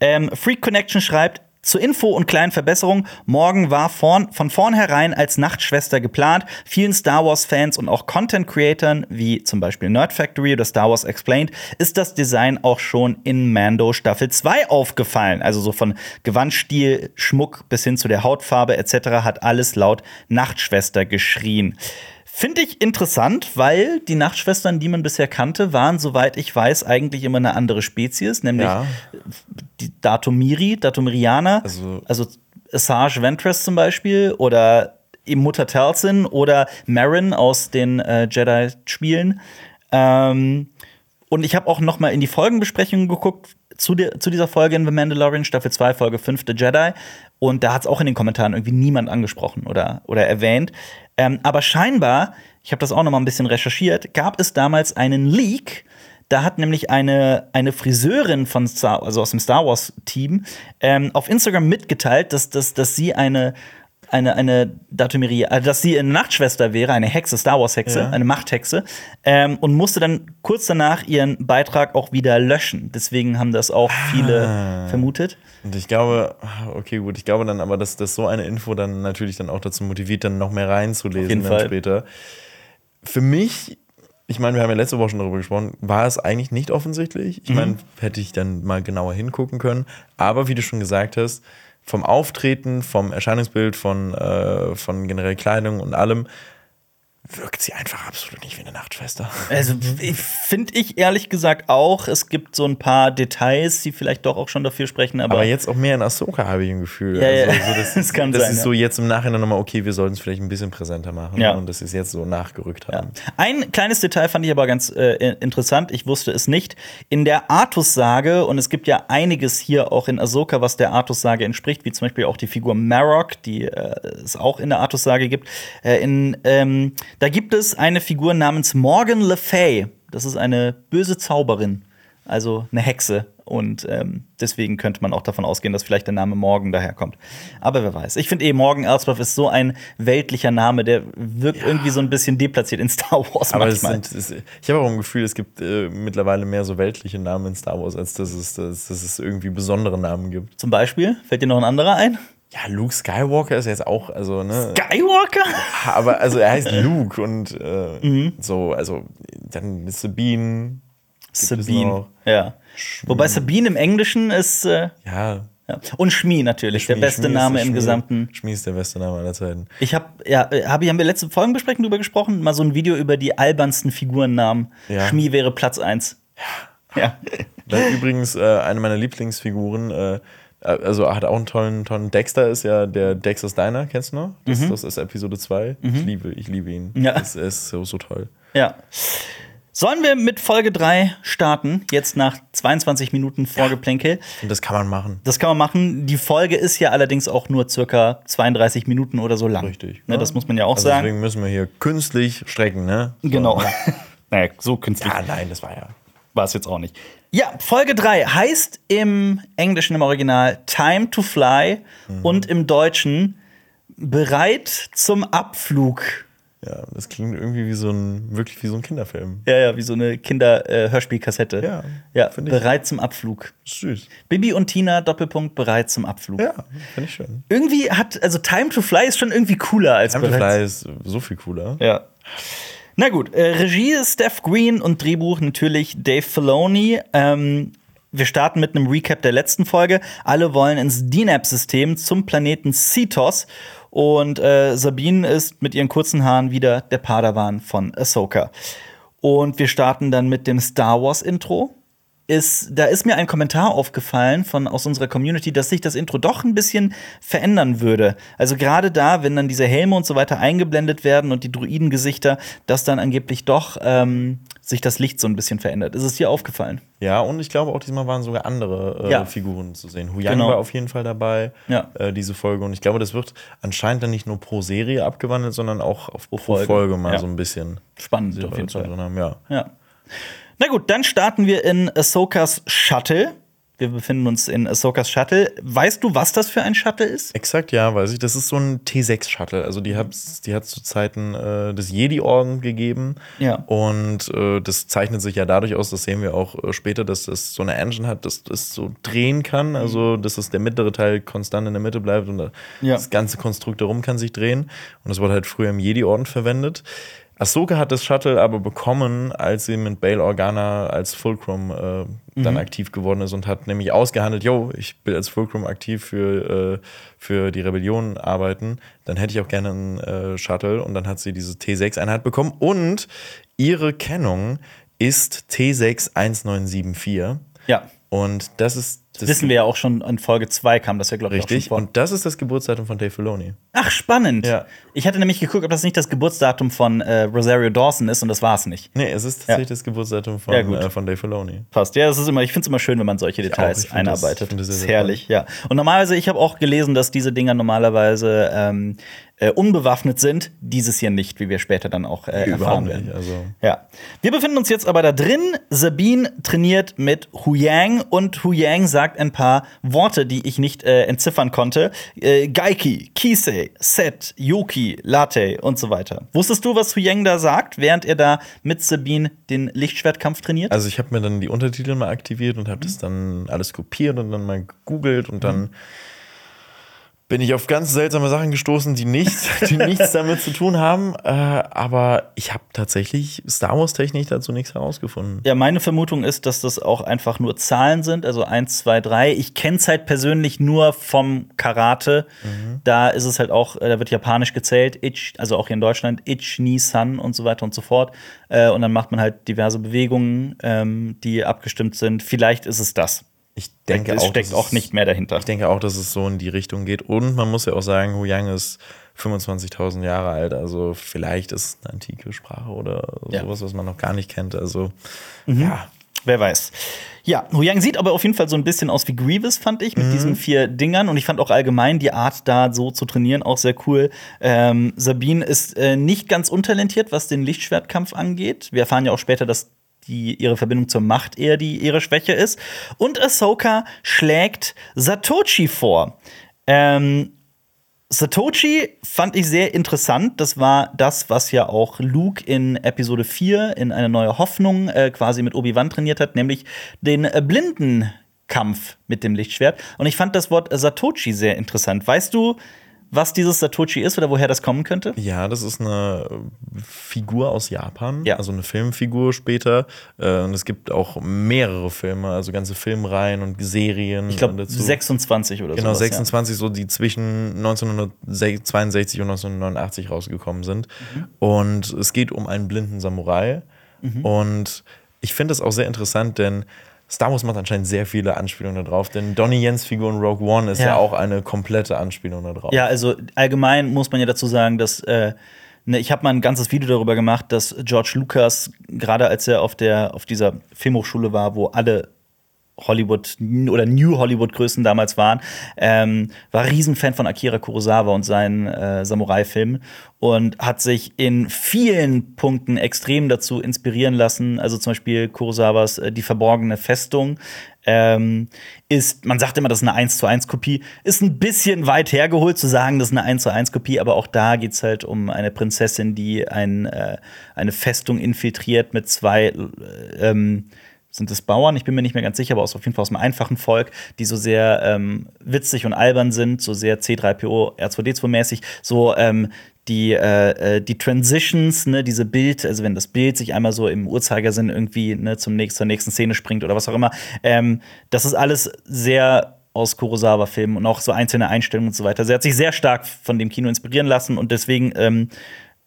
A: Ähm, Freak Connection schreibt. Zur Info und kleinen Verbesserung, Morgan war vorn, von vornherein als Nachtschwester geplant. Vielen Star Wars-Fans und auch Content-Creatern, wie zum Beispiel Nerd Factory oder Star Wars Explained, ist das Design auch schon in Mando Staffel 2 aufgefallen. Also so von Gewandstil, Schmuck bis hin zu der Hautfarbe etc. hat alles laut Nachtschwester geschrien. Finde ich interessant, weil die Nachtschwestern, die man bisher kannte, waren, soweit ich weiß, eigentlich immer eine andere Spezies, nämlich
B: Ja.
A: die Datomiri, Datomirianer,
B: Also-
A: also Asajj Ventress zum Beispiel oder eben Mutter Talcin oder Marin aus den äh, Jedi-Spielen. Ähm, und ich habe auch noch mal in die Folgenbesprechungen geguckt zu, der, zu dieser Folge in The Mandalorian, Staffel 2, Folge 5, The Jedi. Und da hat es auch in den Kommentaren irgendwie niemand angesprochen oder, oder erwähnt. Ähm, aber scheinbar, ich habe das auch noch mal ein bisschen recherchiert, gab es damals einen Leak. Da hat nämlich eine, eine Friseurin von Star, also aus dem Star Wars-Team ähm, auf Instagram mitgeteilt, dass, dass, dass sie eine eine, eine Datumerie, also dass sie eine Nachtschwester wäre, eine Hexe, Star Wars-Hexe,
B: Ja.
A: eine Machthexe, ähm, und musste dann kurz danach ihren Beitrag auch wieder löschen. Deswegen haben das auch viele
B: Ah.
A: vermutet.
B: Und ich glaube, okay, gut, ich glaube dann aber, dass, dass so eine Info dann natürlich dann auch dazu motiviert, dann noch mehr reinzulesen
A: Auf jeden
B: dann
A: Fall.
B: später. Für mich, ich meine, wir haben ja letzte Woche schon darüber gesprochen, war es eigentlich nicht offensichtlich.
A: Mhm.
B: Ich meine, hätte ich dann mal genauer hingucken können. Aber wie du schon gesagt hast, vom Auftreten, vom Erscheinungsbild, von, äh, von generell Kleidung und allem, wirkt sie einfach absolut nicht wie eine Nachtschwester.
A: Also finde ich ehrlich gesagt auch. Es gibt so ein paar Details, die vielleicht doch auch schon dafür sprechen, aber,
B: Aber jetzt auch mehr in Ahsoka habe ich ein Gefühl.
A: Ja, ja.
B: Also, so das,
A: Das kann
B: das
A: sein,
B: ist
A: ja.
B: so jetzt im Nachhinein nochmal, okay, wir sollten es vielleicht ein bisschen präsenter machen.
A: Ja.
B: Und das ist jetzt so nachgerückt
A: Ja.
B: haben.
A: Ein kleines Detail fand ich aber ganz äh, interessant. Ich wusste es nicht. In der Artus-Sage, und es gibt ja einiges hier auch in Ahsoka, was der Artus-Sage entspricht, wie zum Beispiel auch die Figur Marok, die äh, es auch in der Artus-Sage gibt. Äh, in, ähm, da gibt es eine Figur namens Morgan Le Fay. Das ist eine böse Zauberin, also eine Hexe. Und ähm, deswegen könnte man auch davon ausgehen, dass vielleicht der Name Morgan daherkommt. Aber wer weiß. Ich finde eh, Morgan Elsbeth ist so ein weltlicher Name, der wirkt irgendwie so ein bisschen deplatziert in Star Wars
B: Aber
A: manchmal.
B: sind, es, ich habe auch ein Gefühl, es gibt äh, mittlerweile mehr so weltliche Namen in Star Wars, als dass es, dass, dass es irgendwie besondere Namen gibt.
A: Zum Beispiel, fällt dir noch ein anderer ein?
B: Ja, Luke Skywalker ist jetzt auch, also, ne?
A: Skywalker?
B: Aber also er heißt Luke und äh,
A: Mhm.
B: so, also dann Sabine.
A: Sabine. Ja. Wobei Sabine im Englischen ist. Äh,
B: Ja.
A: ja. Und Schmi natürlich, der
B: Schmi-
A: beste
B: Schmi ist-
A: Name im
B: Schmi-
A: gesamten.
B: Schmi ist der beste Name aller Zeiten.
A: Ich habe, ja, äh, hab ich, haben wir letzte Folgenbesprechung drüber gesprochen? Mal so ein Video über die albernsten Figurennamen.
B: Ja.
A: Schmi wäre Platz 1. Ja.
B: Dann übrigens äh, eine meiner Lieblingsfiguren, äh, also hat auch einen tollen, tollen Dexter, ist ja der Dexter's Diner, kennst du noch? Das, das ist Episode 2. Ich liebe, ich liebe ihn.
A: Mhm. Ja.
B: Das ist so, so toll.
A: Ja. Sollen wir mit Folge 3 starten? Jetzt nach 22 Minuten Vorgeplänkel.
B: Und das kann man machen.
A: Das kann man machen. Die Folge ist ja allerdings auch nur circa 32 Minuten oder so lang.
B: Richtig.
A: Ne, das muss man ja auch
B: also
A: sagen.
B: Deswegen müssen wir hier künstlich strecken, ne? So,
A: Genau. naja, so künstlich
B: Ja, nein, das war ja.
A: War es jetzt auch nicht. Ja, Folge 3 heißt im Englischen im Original Time to Fly
B: Mhm.
A: und im Deutschen Bereit zum Abflug.
B: Ja, das klingt irgendwie wie so ein, wirklich wie so ein Kinderfilm.
A: Ja, ja, wie so eine Kinder-Hörspielkassette.
B: Ja,
A: ja
B: ich.
A: bereit zum Abflug.
B: Süß.
A: Bibi und Tina, Doppelpunkt, bereit zum Abflug.
B: Ja, finde ich schön.
A: Irgendwie hat, also Time to Fly ist schon irgendwie cooler als
B: Time to
A: bereit-
B: Fly ist so viel cooler.
A: Ja. Na gut, äh, Regie ist Steph Green und Drehbuch natürlich Dave Filoni. Ähm, wir starten mit einem Recap der letzten Folge. Alle wollen ins DNAP-System zum Planeten Cetos. Und äh, Sabine ist mit ihren kurzen Haaren wieder der Padawan von Ahsoka. Und wir starten dann mit dem Star Wars-Intro. Ist, da ist mir ein Kommentar aufgefallen von aus unserer Community, dass sich das Intro doch ein bisschen verändern würde. Also gerade da, wenn dann diese Helme und so weiter eingeblendet werden und die Druidengesichter, dass dann angeblich doch ähm, sich das Licht so ein bisschen verändert. Ist es dir aufgefallen?
B: Ja, und ich glaube auch diesmal waren sogar andere äh,
A: Ja.
B: Figuren zu sehen. Huyang
A: Genau.
B: war auf jeden Fall dabei,
A: Ja.
B: äh, diese Folge. Und ich glaube, das wird anscheinend dann nicht nur pro Serie abgewandelt, sondern auch auf pro
A: Folge.
B: Folge, mal
A: Ja.
B: so ein bisschen.
A: Spannend auf jeden Fall.
B: drin haben. Ja.
A: Na gut, dann starten wir in Ahsokas Shuttle. Wir befinden uns in Ahsokas Shuttle. Weißt du, was das für ein Shuttle ist?
B: Exakt, ja, weiß ich. Das ist so ein T6-Shuttle. Also die hat die hat zu Zeiten äh, des Jedi-Orden gegeben.
A: Ja.
B: Und äh, das zeichnet sich ja dadurch aus, das sehen wir auch äh, später, dass das so eine Engine hat, dass das so drehen kann. Also, dass das der mittlere Teil konstant in der Mitte bleibt und
A: Ja.
B: das ganze Konstrukt darum kann sich drehen. Und das wurde halt früher im Jedi-Orden verwendet. Ahsoka hat das Shuttle aber bekommen, als sie mit Bail Organa als Fulcrum äh, dann aktiv geworden ist und hat nämlich ausgehandelt, yo, ich will als Fulcrum aktiv für, äh, für die Rebellion arbeiten, dann hätte ich auch gerne einen äh, Shuttle. Und dann hat sie diese T6-Einheit bekommen. Und ihre Kennung ist T61974
A: Ja.
B: und das ist
A: Das wissen wir ja auch schon in Folge 2 kam das ja, glaube ich,
B: Richtig.
A: auch schon vor.
B: Und das ist das Geburtsdatum von Dave Filoni.
A: Ach, spannend.
B: Ja.
A: Ich hatte nämlich geguckt, ob das nicht das Geburtsdatum von äh, Rosario Dawson ist und das war es nicht.
B: Nee, es ist tatsächlich das Geburtsdatum von,
A: Ja, gut.
B: äh, von Dave Filoni.
A: Passt. Ja, das ist immer, ich finde es immer schön, wenn man solche. Details
B: Ich das-
A: einarbeitet.
B: ich find das sehr,
A: ist herrlich, ja. Und normalerweise, ich habe auch gelesen, dass diese Dinger normalerweise ähm, äh, unbewaffnet sind. Dieses hier nicht, wie wir später dann auch äh, erfahren werden.
B: nicht. Also,
A: Ja. Wir befinden uns jetzt aber da drin. Sabine trainiert mit Hu Yang und Hu Yang sagt ein paar Worte, die ich nicht äh, entziffern konnte. Äh, Gaiki, Kisei, Set, Yuki, Latte und so weiter. Wusstest du, was Hu Yang da sagt, während er da mit Sabine den Lichtschwertkampf trainiert?
B: also ich habe mir dann die Untertitel mal aktiviert und habe das dann alles kopiert und dann mal gegoogelt und dann bin ich auf ganz seltsame Sachen gestoßen, die nichts, die nichts damit zu tun haben. Äh, aber ich habe tatsächlich Star Wars-Technik dazu nichts herausgefunden.
A: Ja, meine Vermutung ist, dass das auch einfach nur Zahlen sind, also 1, 2, 3. Ich kenne es halt persönlich nur vom Karate. Da ist es halt auch, äh, da wird japanisch gezählt, Ich, also auch hier in Deutschland, Ich, Ni, San und so weiter und so fort. Äh, Und dann macht man halt diverse Bewegungen, ähm, die abgestimmt sind. Vielleicht ist es das.
B: Ich denke
A: es
B: auch,
A: steckt
B: dass
A: auch nicht mehr dahinter.
B: Ich denke auch, dass es so in die Richtung geht. Und man muss ja auch sagen, Hu Yang ist 25.000 Jahre alt. Also vielleicht ist es eine antike Sprache oder
A: Ja.
B: sowas, was man noch gar nicht kennt. Also ja,
A: Wer weiß. Ja, Hu Yang sieht aber auf jeden Fall so ein bisschen aus wie Grievous, fand ich, mit diesen vier Dingern. Und ich fand auch allgemein die Art, da so zu trainieren, auch sehr cool. Ähm, Sabine ist äh, nicht ganz untalentiert, was den Lichtschwertkampf angeht. Wir erfahren ja auch später, dass die, ihre Verbindung zur Macht eher die ihre Schwäche ist. Und Ahsoka schlägt Satoshi vor. Ähm, Satoshi fand ich sehr interessant. Das war das, was ja auch Luke in Episode 4 in eine neue Hoffnung äh, quasi mit Obi-Wan trainiert hat, nämlich den äh, Blindenkampf mit dem Lichtschwert. Und ich fand das Wort Satoshi sehr interessant. Weißt du, was dieses Satoshi ist oder woher das kommen könnte?
B: Ja, das ist eine Figur aus Japan,
A: Ja.
B: also eine Filmfigur später. Äh, Und es gibt auch mehrere Filme, also ganze Filmreihen und Serien.
A: Ich glaube
B: dazu.
A: 26 oder so.
B: Genau, 26, so die zwischen 1962 und 1989 rausgekommen sind.
A: Mhm.
B: Und es geht um einen blinden Samurai.
A: Mhm.
B: Und ich finde das auch sehr interessant, denn Star Wars macht anscheinend sehr viele Anspielungen darauf. Denn Donnie Jens Figur in Rogue One ist ja,
A: Ja.
B: auch eine komplette Anspielung darauf.
A: Ja, also allgemein muss man ja dazu sagen, dass äh, ne, ich habe mal ein ganzes Video darüber gemacht, dass George Lucas gerade als er auf der auf dieser Filmhochschule war, wo alle Hollywood oder New Hollywood Größen damals waren, ähm, war Riesenfan von Akira Kurosawa und seinen äh, Samurai-Filmen und hat sich in vielen Punkten extrem dazu inspirieren lassen. Also zum Beispiel Kurosawas äh, Die verborgene Festung ähm, ist, man sagt immer, das ist eine 1 zu 1 Kopie, ist ein bisschen weit hergeholt zu sagen, das ist eine 1 zu 1 Kopie, aber auch da geht es halt um eine Prinzessin, die ein, äh, eine Festung infiltriert mit zwei äh, ähm, sind es Bauern? Ich bin mir nicht mehr ganz sicher, aber aus, auf jeden Fall aus einem einfachen Volk, die so sehr ähm, witzig und albern sind, so sehr C3PO, R2D2-mäßig, so ähm, die, äh, äh, die Transitions, ne, diese Bild, also wenn das Bild sich einmal so im Uhrzeigersinn irgendwie ne, zum nächsten, zur nächsten Szene springt oder was auch immer, ähm, das ist alles sehr aus Kurosawa-Filmen und auch so einzelne Einstellungen und so weiter. Sie hat sich sehr stark von dem Kino inspirieren lassen und deswegen ähm, äh,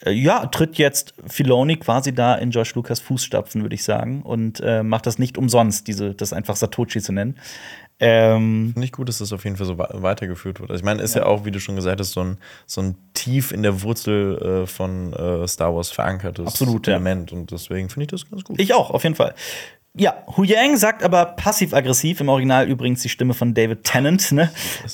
A: ja, tritt jetzt Filoni quasi da in George Lucas Fußstapfen, würde ich sagen, und äh, macht das nicht umsonst, diese, das einfach Satoshi zu nennen. Ähm,
B: Finde ich gut, dass das auf jeden Fall so weitergeführt wird. Also ich meine, ist ja. auch, wie du schon gesagt hast, so ein, so ein tief in der Wurzel äh, von äh, Star Wars verankertes
A: Absolut, ja.
B: Element. Und deswegen finde ich das ganz gut.
A: ich auch, auf jeden Fall. Ja, Hu Yang sagt aber passiv-aggressiv, im Original übrigens die Stimme von David Tennant, ne?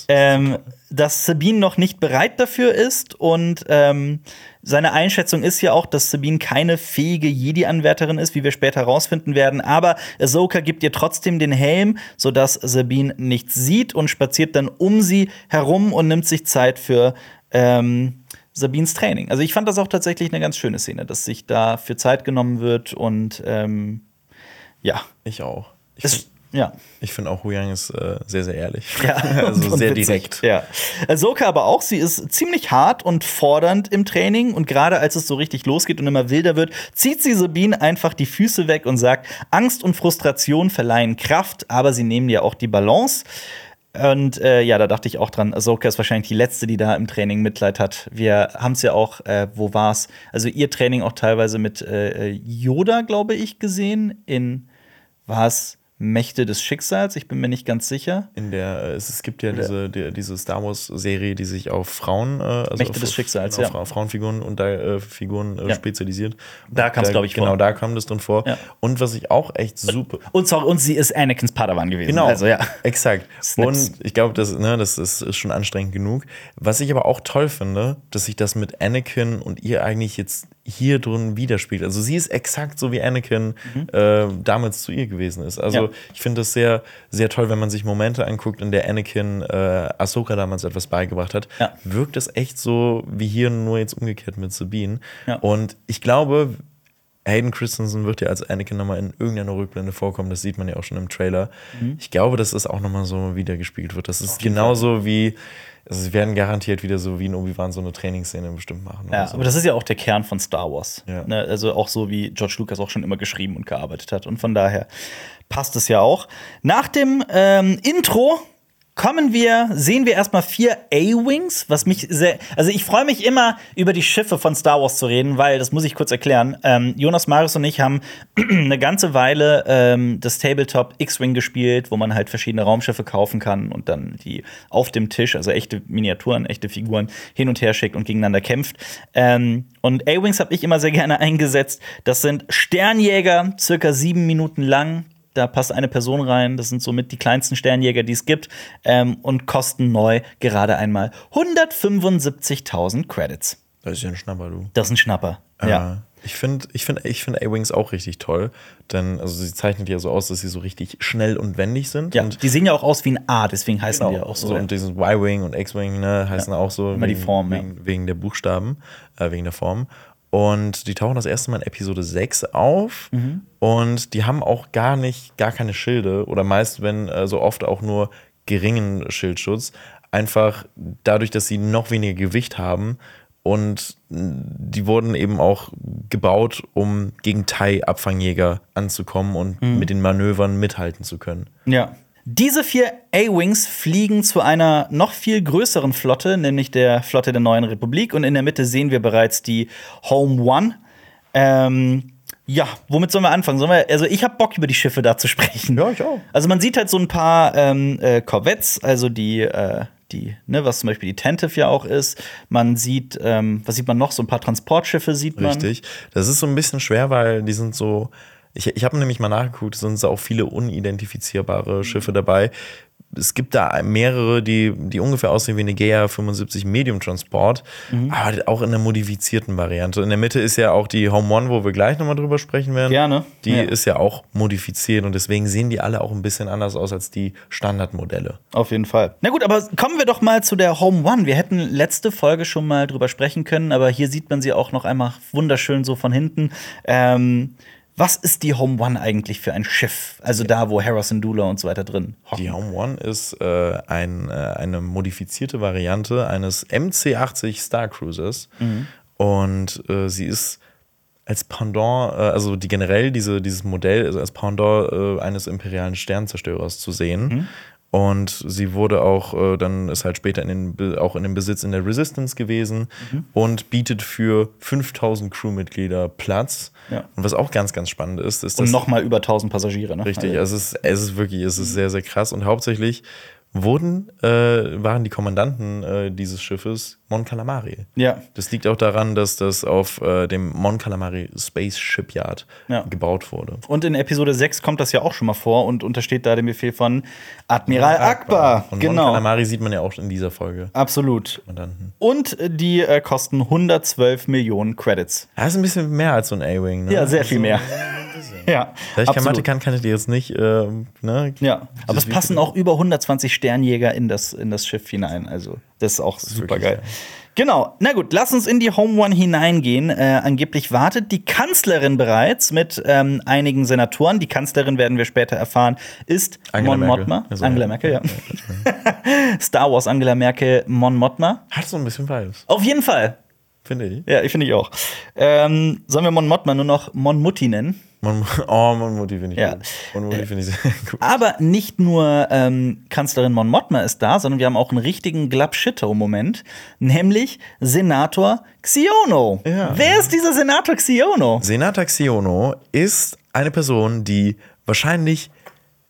A: ähm, dass Sabine noch nicht bereit dafür ist und ähm, seine Einschätzung ist ja auch, dass Sabine keine fähige Jedi-Anwärterin ist, wie wir später herausfinden werden. Aber Ahsoka gibt ihr trotzdem den Helm, sodass Sabine nichts sieht und spaziert dann um sie herum und nimmt sich Zeit für ähm, Sabines Training. Also ich fand das auch tatsächlich eine ganz schöne Szene, dass sich da für Zeit genommen wird und ähm, ja.
B: Ich auch. Ich
A: Es,
B: finde
A: ja.
B: find auch Hu Yang ist äh, sehr, sehr ehrlich.
A: Ja,
B: also sehr direkt.
A: Ja. Ahsoka aber auch, sie ist ziemlich hart und fordernd im Training und gerade als es so richtig losgeht und immer wilder wird, zieht sie Sabine einfach die Füße weg und sagt, Angst und Frustration verleihen Kraft, aber sie nehmen ja auch die Balance. Und äh, ja, da dachte ich auch dran, Ahsoka ist wahrscheinlich die letzte, die da im Training Mitleid hat. Wir haben es ja auch, äh, wo war's? Also ihr Training auch teilweise mit äh, Yoda, glaube ich, gesehen. In war es Mächte des Schicksals. Ich bin mir nicht ganz sicher.
B: In der, es, es gibt ja diese, die, diese Star Wars-Serie, die sich auf Frauen, äh, also
A: Mächte
B: auf,
A: des Schicksals,
B: genau,
A: ja.
B: Fra- Frauenfiguren und da, äh, Figuren äh,
A: Ja.
B: spezialisiert.
A: Da kam's,
B: Da-
A: glaub ich,
B: Genau,
A: vor.
B: da kam das drin vor.
A: Ja.
B: Und was ich auch echt super.
A: Und, sorry, und sie ist Anakins Padawan gewesen.
B: Genau,
A: Also ja.
B: exakt.
A: Snaps.
B: Und ich glaube, das, ne, das ist, ist schon anstrengend genug. Was ich aber auch toll finde, dass sich das mit Anakin und ihr eigentlich jetzt hier drin widerspiegelt. Also sie ist exakt so wie Anakin äh, damals zu ihr gewesen ist. Also
A: Mhm. Ja.
B: ich finde das sehr, sehr toll, wenn man sich Momente anguckt, in der Anakin äh, Ahsoka damals etwas beigebracht hat.
A: Ja.
B: Wirkt es echt so wie hier, nur jetzt umgekehrt mit Sabine.
A: Ja.
B: Und ich glaube, Hayden Christensen wird ja als Anakin nochmal in irgendeiner Rückblende vorkommen. Das sieht man ja auch schon im Trailer.
A: Mhm.
B: Ich glaube, dass das auch nochmal so wiedergespiegelt wird. Das ist genauso wie, also sie werden garantiert wieder so wie in Obi-Wan so eine Trainingsszene bestimmt machen.
A: Ja,
B: so.
A: aber das ist ja auch der Kern von Star Wars.
B: Ja.
A: Ne, also auch so, wie George Lucas auch schon immer geschrieben und gearbeitet hat. Und von daher passt es ja auch. Nach dem ähm, Intro kommen wir, sehen wir erstmal vier A-Wings, was mich sehr. Also ich freue mich immer, über die Schiffe von Star Wars zu reden, weil, das muss ich kurz erklären. Ähm, Jonas Marius und ich haben eine ganze Weile ähm, das Tabletop X-Wing gespielt, wo man halt verschiedene Raumschiffe kaufen kann und dann die auf dem Tisch, also echte Miniaturen, echte Figuren, hin und her schickt und gegeneinander kämpft. Ähm, und A-Wings habe ich immer sehr gerne eingesetzt. Das sind Sternjäger, circa sieben Minuten lang. Da passt eine Person rein. Das sind somit die kleinsten Sternjäger, die es gibt. Ähm, und kosten neu gerade einmal 175.000 Credits.
B: das ist ja ein Schnapper, du.
A: Das ist ein Schnapper. Ja.
B: Äh, ich finde ich find, ich find A-Wings auch richtig toll. Denn also sie zeichnet ja so aus, dass sie so richtig schnell und wendig sind.
A: ja.
B: Und
A: Die sehen ja auch aus wie ein A, deswegen heißen die ja auch so.
B: Genau. Und dieses Y-Wing und X-Wing ne, heißen auch so.
A: Immer die
B: wegen-
A: Form, ja.
B: wegen, wegen der Buchstaben, äh, wegen der Form. Und die tauchen das erste Mal in Episode 6 auf.
A: Mhm.
B: Und die haben auch gar nicht, gar keine Schilde. Oder meist, wenn äh, so oft auch nur geringen Schildschutz. Einfach dadurch, dass sie noch weniger Gewicht haben. Und die wurden eben auch gebaut, um gegen Thai-Abfangjäger anzukommen und
A: Mhm.
B: mit den Manövern mithalten zu können.
A: Ja. Diese vier A-Wings fliegen zu einer noch viel größeren Flotte, nämlich der Flotte der Neuen Republik. Und in der Mitte sehen wir bereits die Home One. Ähm, ja, womit sollen wir anfangen? Sollen wir, also ich habe Bock, über die Schiffe da zu sprechen.
B: Ja, ich auch.
A: Also man sieht halt so ein paar ähm, äh, Corvettes, also die, äh, die, ne, was zum Beispiel die Tentive ja auch ist. Man sieht, ähm, was sieht man noch? So ein paar Transportschiffe sieht man.
B: Richtig. Das ist so ein bisschen schwer, weil die sind so. Ich, ich habe nämlich mal nachgeguckt, es sind auch viele unidentifizierbare Schiffe dabei. Es gibt da mehrere, die, die ungefähr aussehen wie eine GEA 75 Medium Transport, aber auch in einer modifizierten Variante. In der Mitte ist ja auch die Home One, wo wir gleich nochmal drüber sprechen werden.
A: Gerne.
B: Die
A: Ja.
B: ist ja auch modifiziert und deswegen sehen die alle auch ein bisschen anders aus als die Standardmodelle.
A: Auf jeden Fall. Na gut, aber kommen wir doch mal zu der Home One. Wir hätten letzte Folge schon mal drüber sprechen können, aber hier sieht man sie auch noch einmal wunderschön so von hinten. Ähm, was ist die Home One eigentlich für ein Schiff? Also da, wo Harrison Dula und so weiter drin hocken.
B: Die Home One ist äh, ein, äh, eine modifizierte Variante eines MC-80 Star Cruisers. Und äh, sie ist als Pendant, äh, also die generell diese, dieses Modell ist als Pendant äh, eines imperialen Sternzerstörers zu sehen. Und sie wurde auch, äh, dann ist halt später in den, auch in dem Besitz in der Resistance gewesen und bietet für 5000 Crewmitglieder Platz.
A: Ja.
B: Und was auch ganz, ganz spannend ist, ist,
A: Und
B: dass
A: noch mal über 1000 Passagiere, ne?
B: Richtig,
A: Also,
B: also es ist, es ist wirklich, es ist sehr, sehr krass. Und hauptsächlich wurden, äh, waren die Kommandanten äh, dieses Schiffes Mon Calamari.
A: ja.
B: Das liegt auch daran, dass das auf äh, dem Mon Calamari Space Shipyard
A: Ja.
B: gebaut wurde.
A: Und in Episode 6 kommt das ja auch schon mal vor und untersteht da dem Befehl von Admiral Akbar.
B: Und Mon
A: Genau.
B: Calamari sieht man ja auch in dieser Folge.
A: Absolut.
B: Kommandanten.
A: Und äh, die äh, kosten 112 Millionen Credits.
B: Ja, ist ein bisschen mehr als so ein A-Wing, ne?
A: Ja, sehr viel mehr. Ja,
B: kein
A: absolut.
B: Mathe kann, kann ich dir jetzt nicht, äh, ne?
A: Ja, aber es passen auch über 120 Sternjäger in das, in das Schiff hinein. Also, das ist auch super geil.
B: ja.
A: Genau, na gut, lass uns in die Home One hineingehen. Äh, angeblich wartet die Kanzlerin bereits mit ähm, einigen Senatoren. Die Kanzlerin, werden wir später erfahren, ist
B: Angela
A: Mon
B: Merkel.
A: Mothma.
B: Also,
A: Angela
B: ja.
A: Merkel, ja. Star Wars Angela Merkel, Mon Mothma.
B: Hat so ein bisschen Vibes,
A: Auf jeden Fall.
B: Finde ich.
A: Ja, ich finde ich auch. Ähm, sollen wir Mon Mothma nur noch Mon Mutti nennen?
B: Mon, oh, Mon Mutti finde ich
A: Ja.
B: gut. Mon Mutti finde ich sehr gut.
A: Aber nicht nur ähm, Kanzlerin Mon Mothma ist da, sondern wir haben auch einen richtigen Glabschitto-Moment, nämlich Senator Xiono.
B: Ja.
A: Wer ist dieser Senator Xiono?
B: Senata Xiono ist eine Person, die wahrscheinlich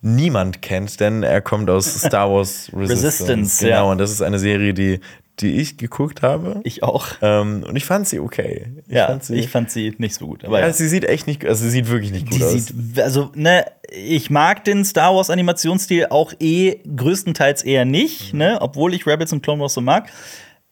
B: niemand kennt, denn er kommt aus Star Wars Resistance.
A: Resistance,
B: genau,
A: ja.
B: und das ist eine Serie, die, die ich geguckt habe.
A: Ich auch.
B: Ähm, und ich fand sie okay. Ich
A: ja,
B: fand sie,
A: ich fand sie nicht so gut. Aber
B: ja,
A: ja.
B: sie sieht echt nicht, also sie sieht wirklich nicht gut
A: Die
B: aus.
A: sieht, also, ne, ich mag den Star Wars Animationsstil auch eh größtenteils eher nicht, ne, obwohl ich Rebels und Clone Wars so mag.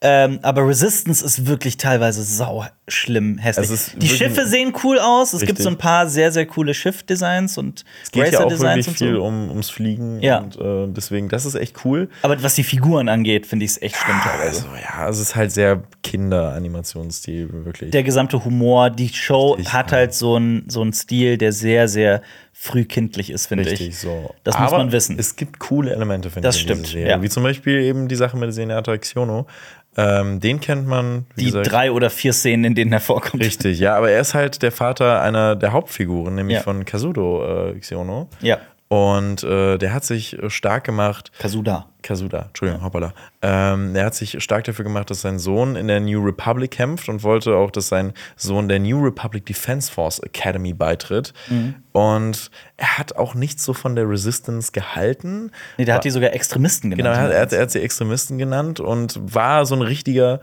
A: Ähm, aber Resistance ist wirklich teilweise sau schlimm hässlich. Die Schiffe sehen cool aus. Es gibt
B: Richtig.
A: so ein paar sehr, sehr coole Schiff-Designs und
B: es geht ja auch
A: Racer-Designs
B: wirklich
A: und
B: viel
A: so.
B: um, ums Fliegen
A: Ja.
B: und äh, deswegen, das ist echt cool.
A: Aber was die Figuren angeht, finde ich es echt schlimm teilweise.
B: Also ja, es ist halt sehr Kinder-Animationsstil, wirklich.
A: Der gesamte Humor, die Show
B: Richtig,
A: hat
B: ja.
A: halt so einen so einen Stil, der sehr, sehr frühkindlich ist, finde
B: Richtig,
A: ich.
B: so.
A: Das muss
B: Aber
A: man wissen.
B: Es gibt coole Elemente, finde
A: Das
B: ich. dieser
A: stimmt, ja.
B: Wie zum Beispiel eben die Sache mit Senata Xiono. Ähm, den kennt man, wie
A: Die
B: gesagt.
A: drei oder vier Szenen, in denen er vorkommt.
B: Richtig, ja, aber er ist halt der Vater einer der Hauptfiguren, nämlich
A: Ja.
B: von Kazudo äh, Xiono.
A: Ja.
B: Und äh, der hat sich stark gemacht.
A: Kasuda.
B: Kasuda, Entschuldigung, hoppala. Ähm, er hat sich stark dafür gemacht, dass sein Sohn in der New Republic kämpft und wollte auch, dass sein Sohn der New Republic Defense Force Academy beitritt.
A: Mhm.
B: Und er hat auch nichts so von der Resistance gehalten.
A: Nee, der hat die sogar Extremisten
B: Genau,
A: genannt.
B: hat, er, hat, er hat sie Extremisten genannt und war so ein richtiger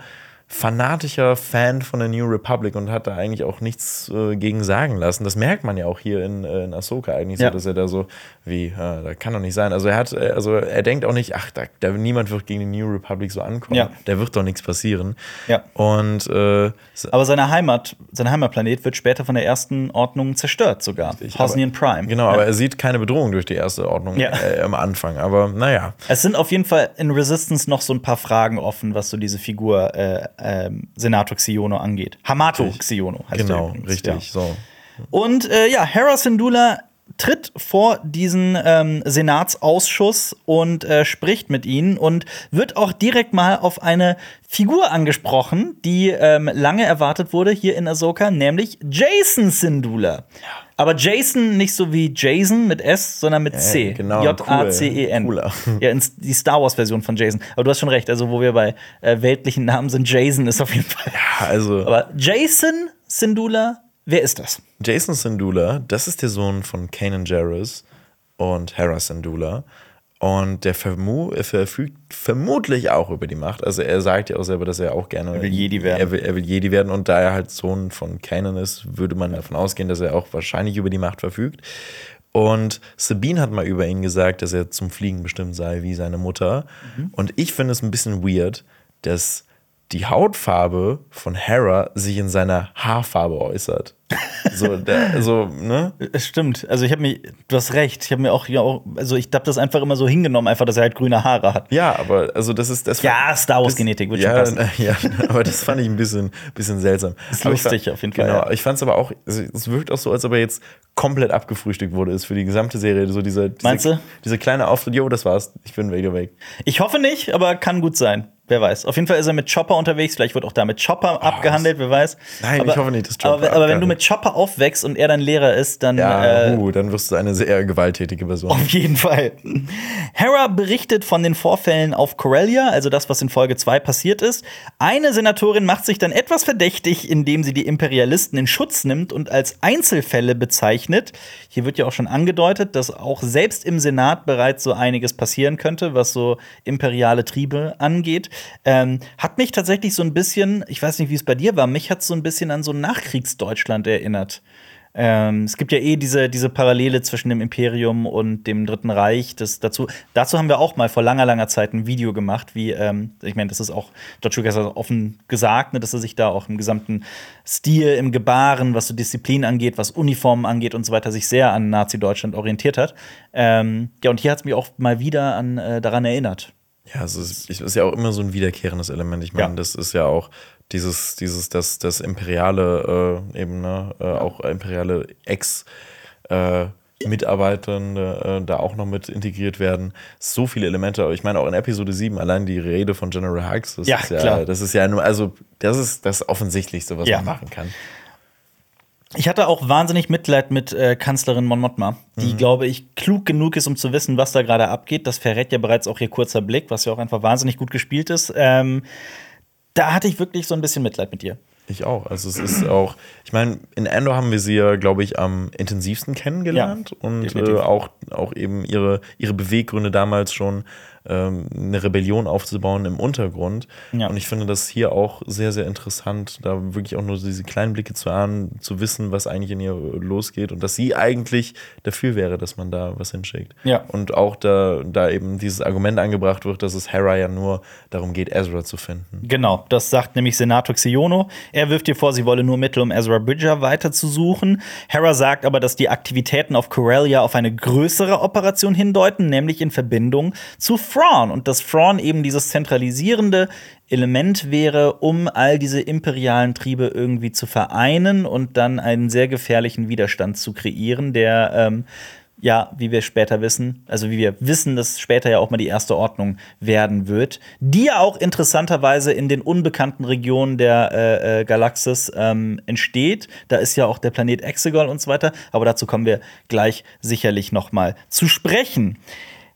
B: fanatischer Fan von der New Republic und hat da eigentlich auch nichts äh, gegen sagen lassen. Das merkt man ja auch hier in, äh, in Ahsoka eigentlich
A: Ja.
B: so, dass er da so wie, äh, da kann doch nicht sein. Also er hat, äh, also er denkt auch nicht, ach, da, da niemand wird gegen die New Republic so ankommen.
A: Ja.
B: Da wird doch nichts passieren.
A: Ja.
B: Und äh,
A: Aber seine Heimat, sein Heimatplanet wird später von der ersten Ordnung zerstört sogar. Hosnian Prime.
B: genau,
A: ja.
B: aber er sieht keine Bedrohung durch die erste Ordnung
A: Ja.
B: äh, am Anfang. Aber naja.
A: Es sind auf jeden Fall in Resistance noch so ein paar Fragen offen, was so diese Figur äh, ähm, Senator Xiono angeht. Hamato Xiono heißt er
B: Genau, richtig.
A: Ja.
B: So.
A: Und äh, ja, Hera Syndulla tritt vor diesen ähm, Senatsausschuss und äh, spricht mit ihnen und wird auch direkt mal auf eine Figur angesprochen, die ähm, lange erwartet wurde hier in Ahsoka, nämlich Jason Syndulla. Aber Jason nicht so wie Jason mit S, sondern mit C.
B: genau,
A: J-A-C-E-N.
B: cool.
A: Ja, die Star Wars-Version von Jason. Aber du hast schon recht, also wo wir bei äh, weltlichen Namen sind, Jason ist auf jeden Fall.
B: Also.
A: Aber Jason Syndulla, wer ist das?
B: Jason Syndulla, das ist der Sohn von Kanan Jarrus und Hera Syndulla. Und der er verfügt vermutlich auch über die Macht. Also er sagt ja auch selber, dass er auch gerne
A: Er will Jedi werden.
B: Er will, er will Jedi werden und da er halt Sohn von Kanan ist, würde man davon ausgehen, dass er auch wahrscheinlich über die Macht verfügt. Und Sabine hat mal über ihn gesagt, dass er zum Fliegen bestimmt sei wie seine Mutter.
A: Mhm.
B: Und ich finde es ein bisschen weird, dass die Hautfarbe von Hera sich in seiner Haarfarbe äußert. So, der, so, ne?
A: Es stimmt. Also ich habe mir, du hast recht. Ich habe mir auch, ja, auch also ich habe das einfach immer so hingenommen, einfach, dass er halt grüne Haare hat.
B: Ja, aber also das ist das.
A: Ja, Star Wars Genetik wird
B: ja,
A: schon passen.
B: Ja, aber das fand ich ein bisschen, bisschen seltsam.
A: Ist lustig
B: fand-
A: auf jeden Fall,
B: Genau,
A: ja.
B: ich fand es aber auch, also es wirkt auch so, als ob er jetzt komplett abgefrühstückt wurde, ist für die gesamte Serie. So diese, diese,
A: Meinst du?
B: Diese kleine Auftritt, jo, das war's, ich bin wieder weg.
A: Ich hoffe nicht, aber kann gut sein. Wer weiß. Auf jeden Fall ist er mit Chopper unterwegs. Vielleicht wird auch da mit Chopper abgehandelt, wer weiß.
B: Oh, Nein,
A: aber,
B: ich hoffe nicht, dass Chopper
A: aber, aber wenn du mit Chopper aufwächst und er dein Lehrer ist, dann
B: Ja,
A: äh,
B: uh, dann wirst du eine sehr gewalttätige Person.
A: Auf jeden Fall. Hera berichtet von den Vorfällen auf Corellia, also das, was in Folge 2 passiert ist. Eine Senatorin macht sich dann etwas verdächtig, indem sie die Imperialisten in Schutz nimmt und als Einzelfälle bezeichnet. Hier wird ja auch schon angedeutet, dass auch selbst im Senat bereits so einiges passieren könnte, was so imperiale Triebe angeht. Ähm, hat mich tatsächlich so ein bisschen, ich weiß nicht, wie es bei dir war, mich hat so ein bisschen an so Nachkriegsdeutschland erinnert. Ähm, es gibt ja eh diese, diese Parallele zwischen dem Imperium und dem Dritten Reich. Das, dazu, dazu haben wir auch mal vor langer, langer Zeit ein Video gemacht, wie, ähm, ich meine, das ist auch, George Lucas hat offen gesagt, ne, dass er sich da auch im gesamten Stil, im Gebaren, was so Disziplin angeht, was Uniformen angeht und so weiter, sich sehr an Nazi-Deutschland orientiert hat. Ähm, ja, und hier hat es mich auch mal wieder an, äh, daran erinnert.
B: Ja, es ist, es ist ja auch immer so ein wiederkehrendes Element. Ich meine,
A: Ja.
B: das ist ja auch dieses, dieses, das, das imperiale, äh, eben, ne, äh, auch imperiale Ex- äh, Mitarbeitende äh, da auch noch mit integriert werden. So viele Elemente. Aber Ich meine, auch in Episode 7, allein die Rede von General Hux, das
A: Ja,
B: ist ja,
A: klar.
B: das ist ja nur, also das ist das Offensichtlichste, was
A: Ja.
B: man machen kann.
A: Ich hatte auch wahnsinnig Mitleid mit äh, Kanzlerin Mon Mothma, die,
B: Mhm.
A: glaube ich, klug genug ist, um zu wissen, was da gerade abgeht. Das verrät ja bereits auch ihr kurzer Blick, was ja auch einfach wahnsinnig gut gespielt ist. Ähm, da hatte ich wirklich so ein bisschen Mitleid mit ihr.
B: Ich auch. Also es ist auch, ich meine, in Endor haben wir sie ja, glaube ich, am intensivsten kennengelernt
A: Ja,
B: und äh, auch, auch eben ihre, ihre Beweggründe damals schon ähm, eine Rebellion aufzubauen im Untergrund.
A: Ja.
B: Und ich finde das hier auch sehr, sehr interessant, da wirklich auch nur diese kleinen Blicke zu ahnen, zu wissen, was eigentlich in ihr losgeht und dass sie eigentlich dafür wäre, dass man da was hinschickt.
A: Ja.
B: Und auch da, da eben dieses Argument angebracht wird, dass es Hera ja nur darum geht, Ezra zu finden.
A: Genau, das sagt nämlich Senator Xiono. Er wirft ihr vor, sie wolle nur Mittel, um Ezra Bridger weiterzusuchen. Hera sagt aber, dass die Aktivitäten auf Corellia auf eine größere Operation hindeuten, nämlich in Verbindung zu Thrawn. Und dass Thrawn eben dieses zentralisierende Element wäre, um all diese imperialen Triebe irgendwie zu vereinen und dann einen sehr gefährlichen Widerstand zu kreieren, der ähm, ja, wie wir später wissen, also wie wir wissen, dass später ja auch mal die erste Ordnung werden wird, die ja auch interessanterweise in den unbekannten Regionen der äh, äh, Galaxis ähm, entsteht. Da ist ja auch der Planet Exegol und so weiter, aber dazu kommen wir gleich sicherlich noch mal zu sprechen.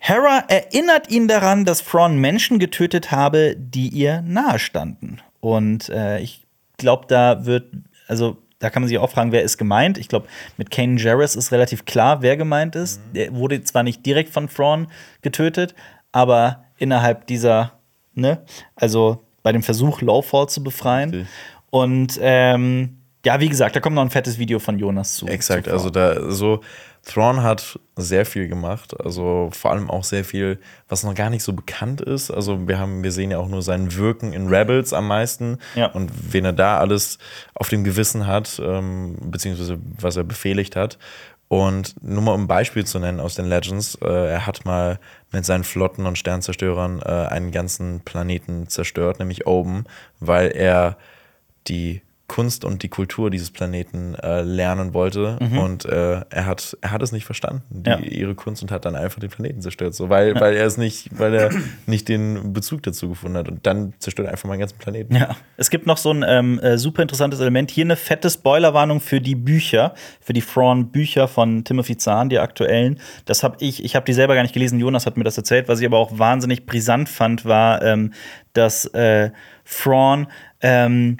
A: Hera erinnert ihn daran, dass Thrawn Menschen getötet habe, die ihr nahestanden. Und äh, ich glaube, da wird, also da kann man sich auch fragen, wer ist gemeint. Ich glaube, mit Kanan Jarrus ist relativ klar, wer gemeint ist. Der wurde zwar nicht direkt von Thrawn getötet, aber innerhalb dieser, ne, also bei dem Versuch, Lawfall zu befreien.
B: Richtig.
A: Und ähm, ja, wie gesagt, da kommt noch ein fettes Video von Jonas zu.
B: Exakt,
A: zu
B: also da so Thrawn hat sehr viel gemacht, also vor allem auch sehr viel, was noch gar nicht so bekannt ist. Also wir haben, wir sehen ja auch nur sein Wirken in Rebels am meisten
A: Ja.
B: und wen er da alles auf dem Gewissen hat, ähm, beziehungsweise was er befehligt hat. Und nur mal um ein Beispiel zu nennen aus den Legends, äh, er hat mal mit seinen Flotten und Sternzerstörern äh, einen ganzen Planeten zerstört, nämlich Oben, weil er die Kunst und die Kultur dieses Planeten äh, lernen wollte und äh, er hat er hat es nicht verstanden die,
A: Ja.
B: ihre Kunst und hat dann einfach den Planeten zerstört so weil weil er es nicht weil er nicht den Bezug dazu gefunden hat und dann zerstört er einfach mal den ganzen Planeten
A: Ja, es gibt noch so ein ähm, äh, super interessantes Element. Hier eine fette Spoilerwarnung für die Bücher, für die Thrawn-Bücher von Timothy Zahn, die aktuellen. Das habe ich, ich habe die selber gar nicht gelesen. Jonas hat mir das erzählt. Was ich aber auch wahnsinnig brisant fand, war, ähm, dass äh, Thrawn ähm,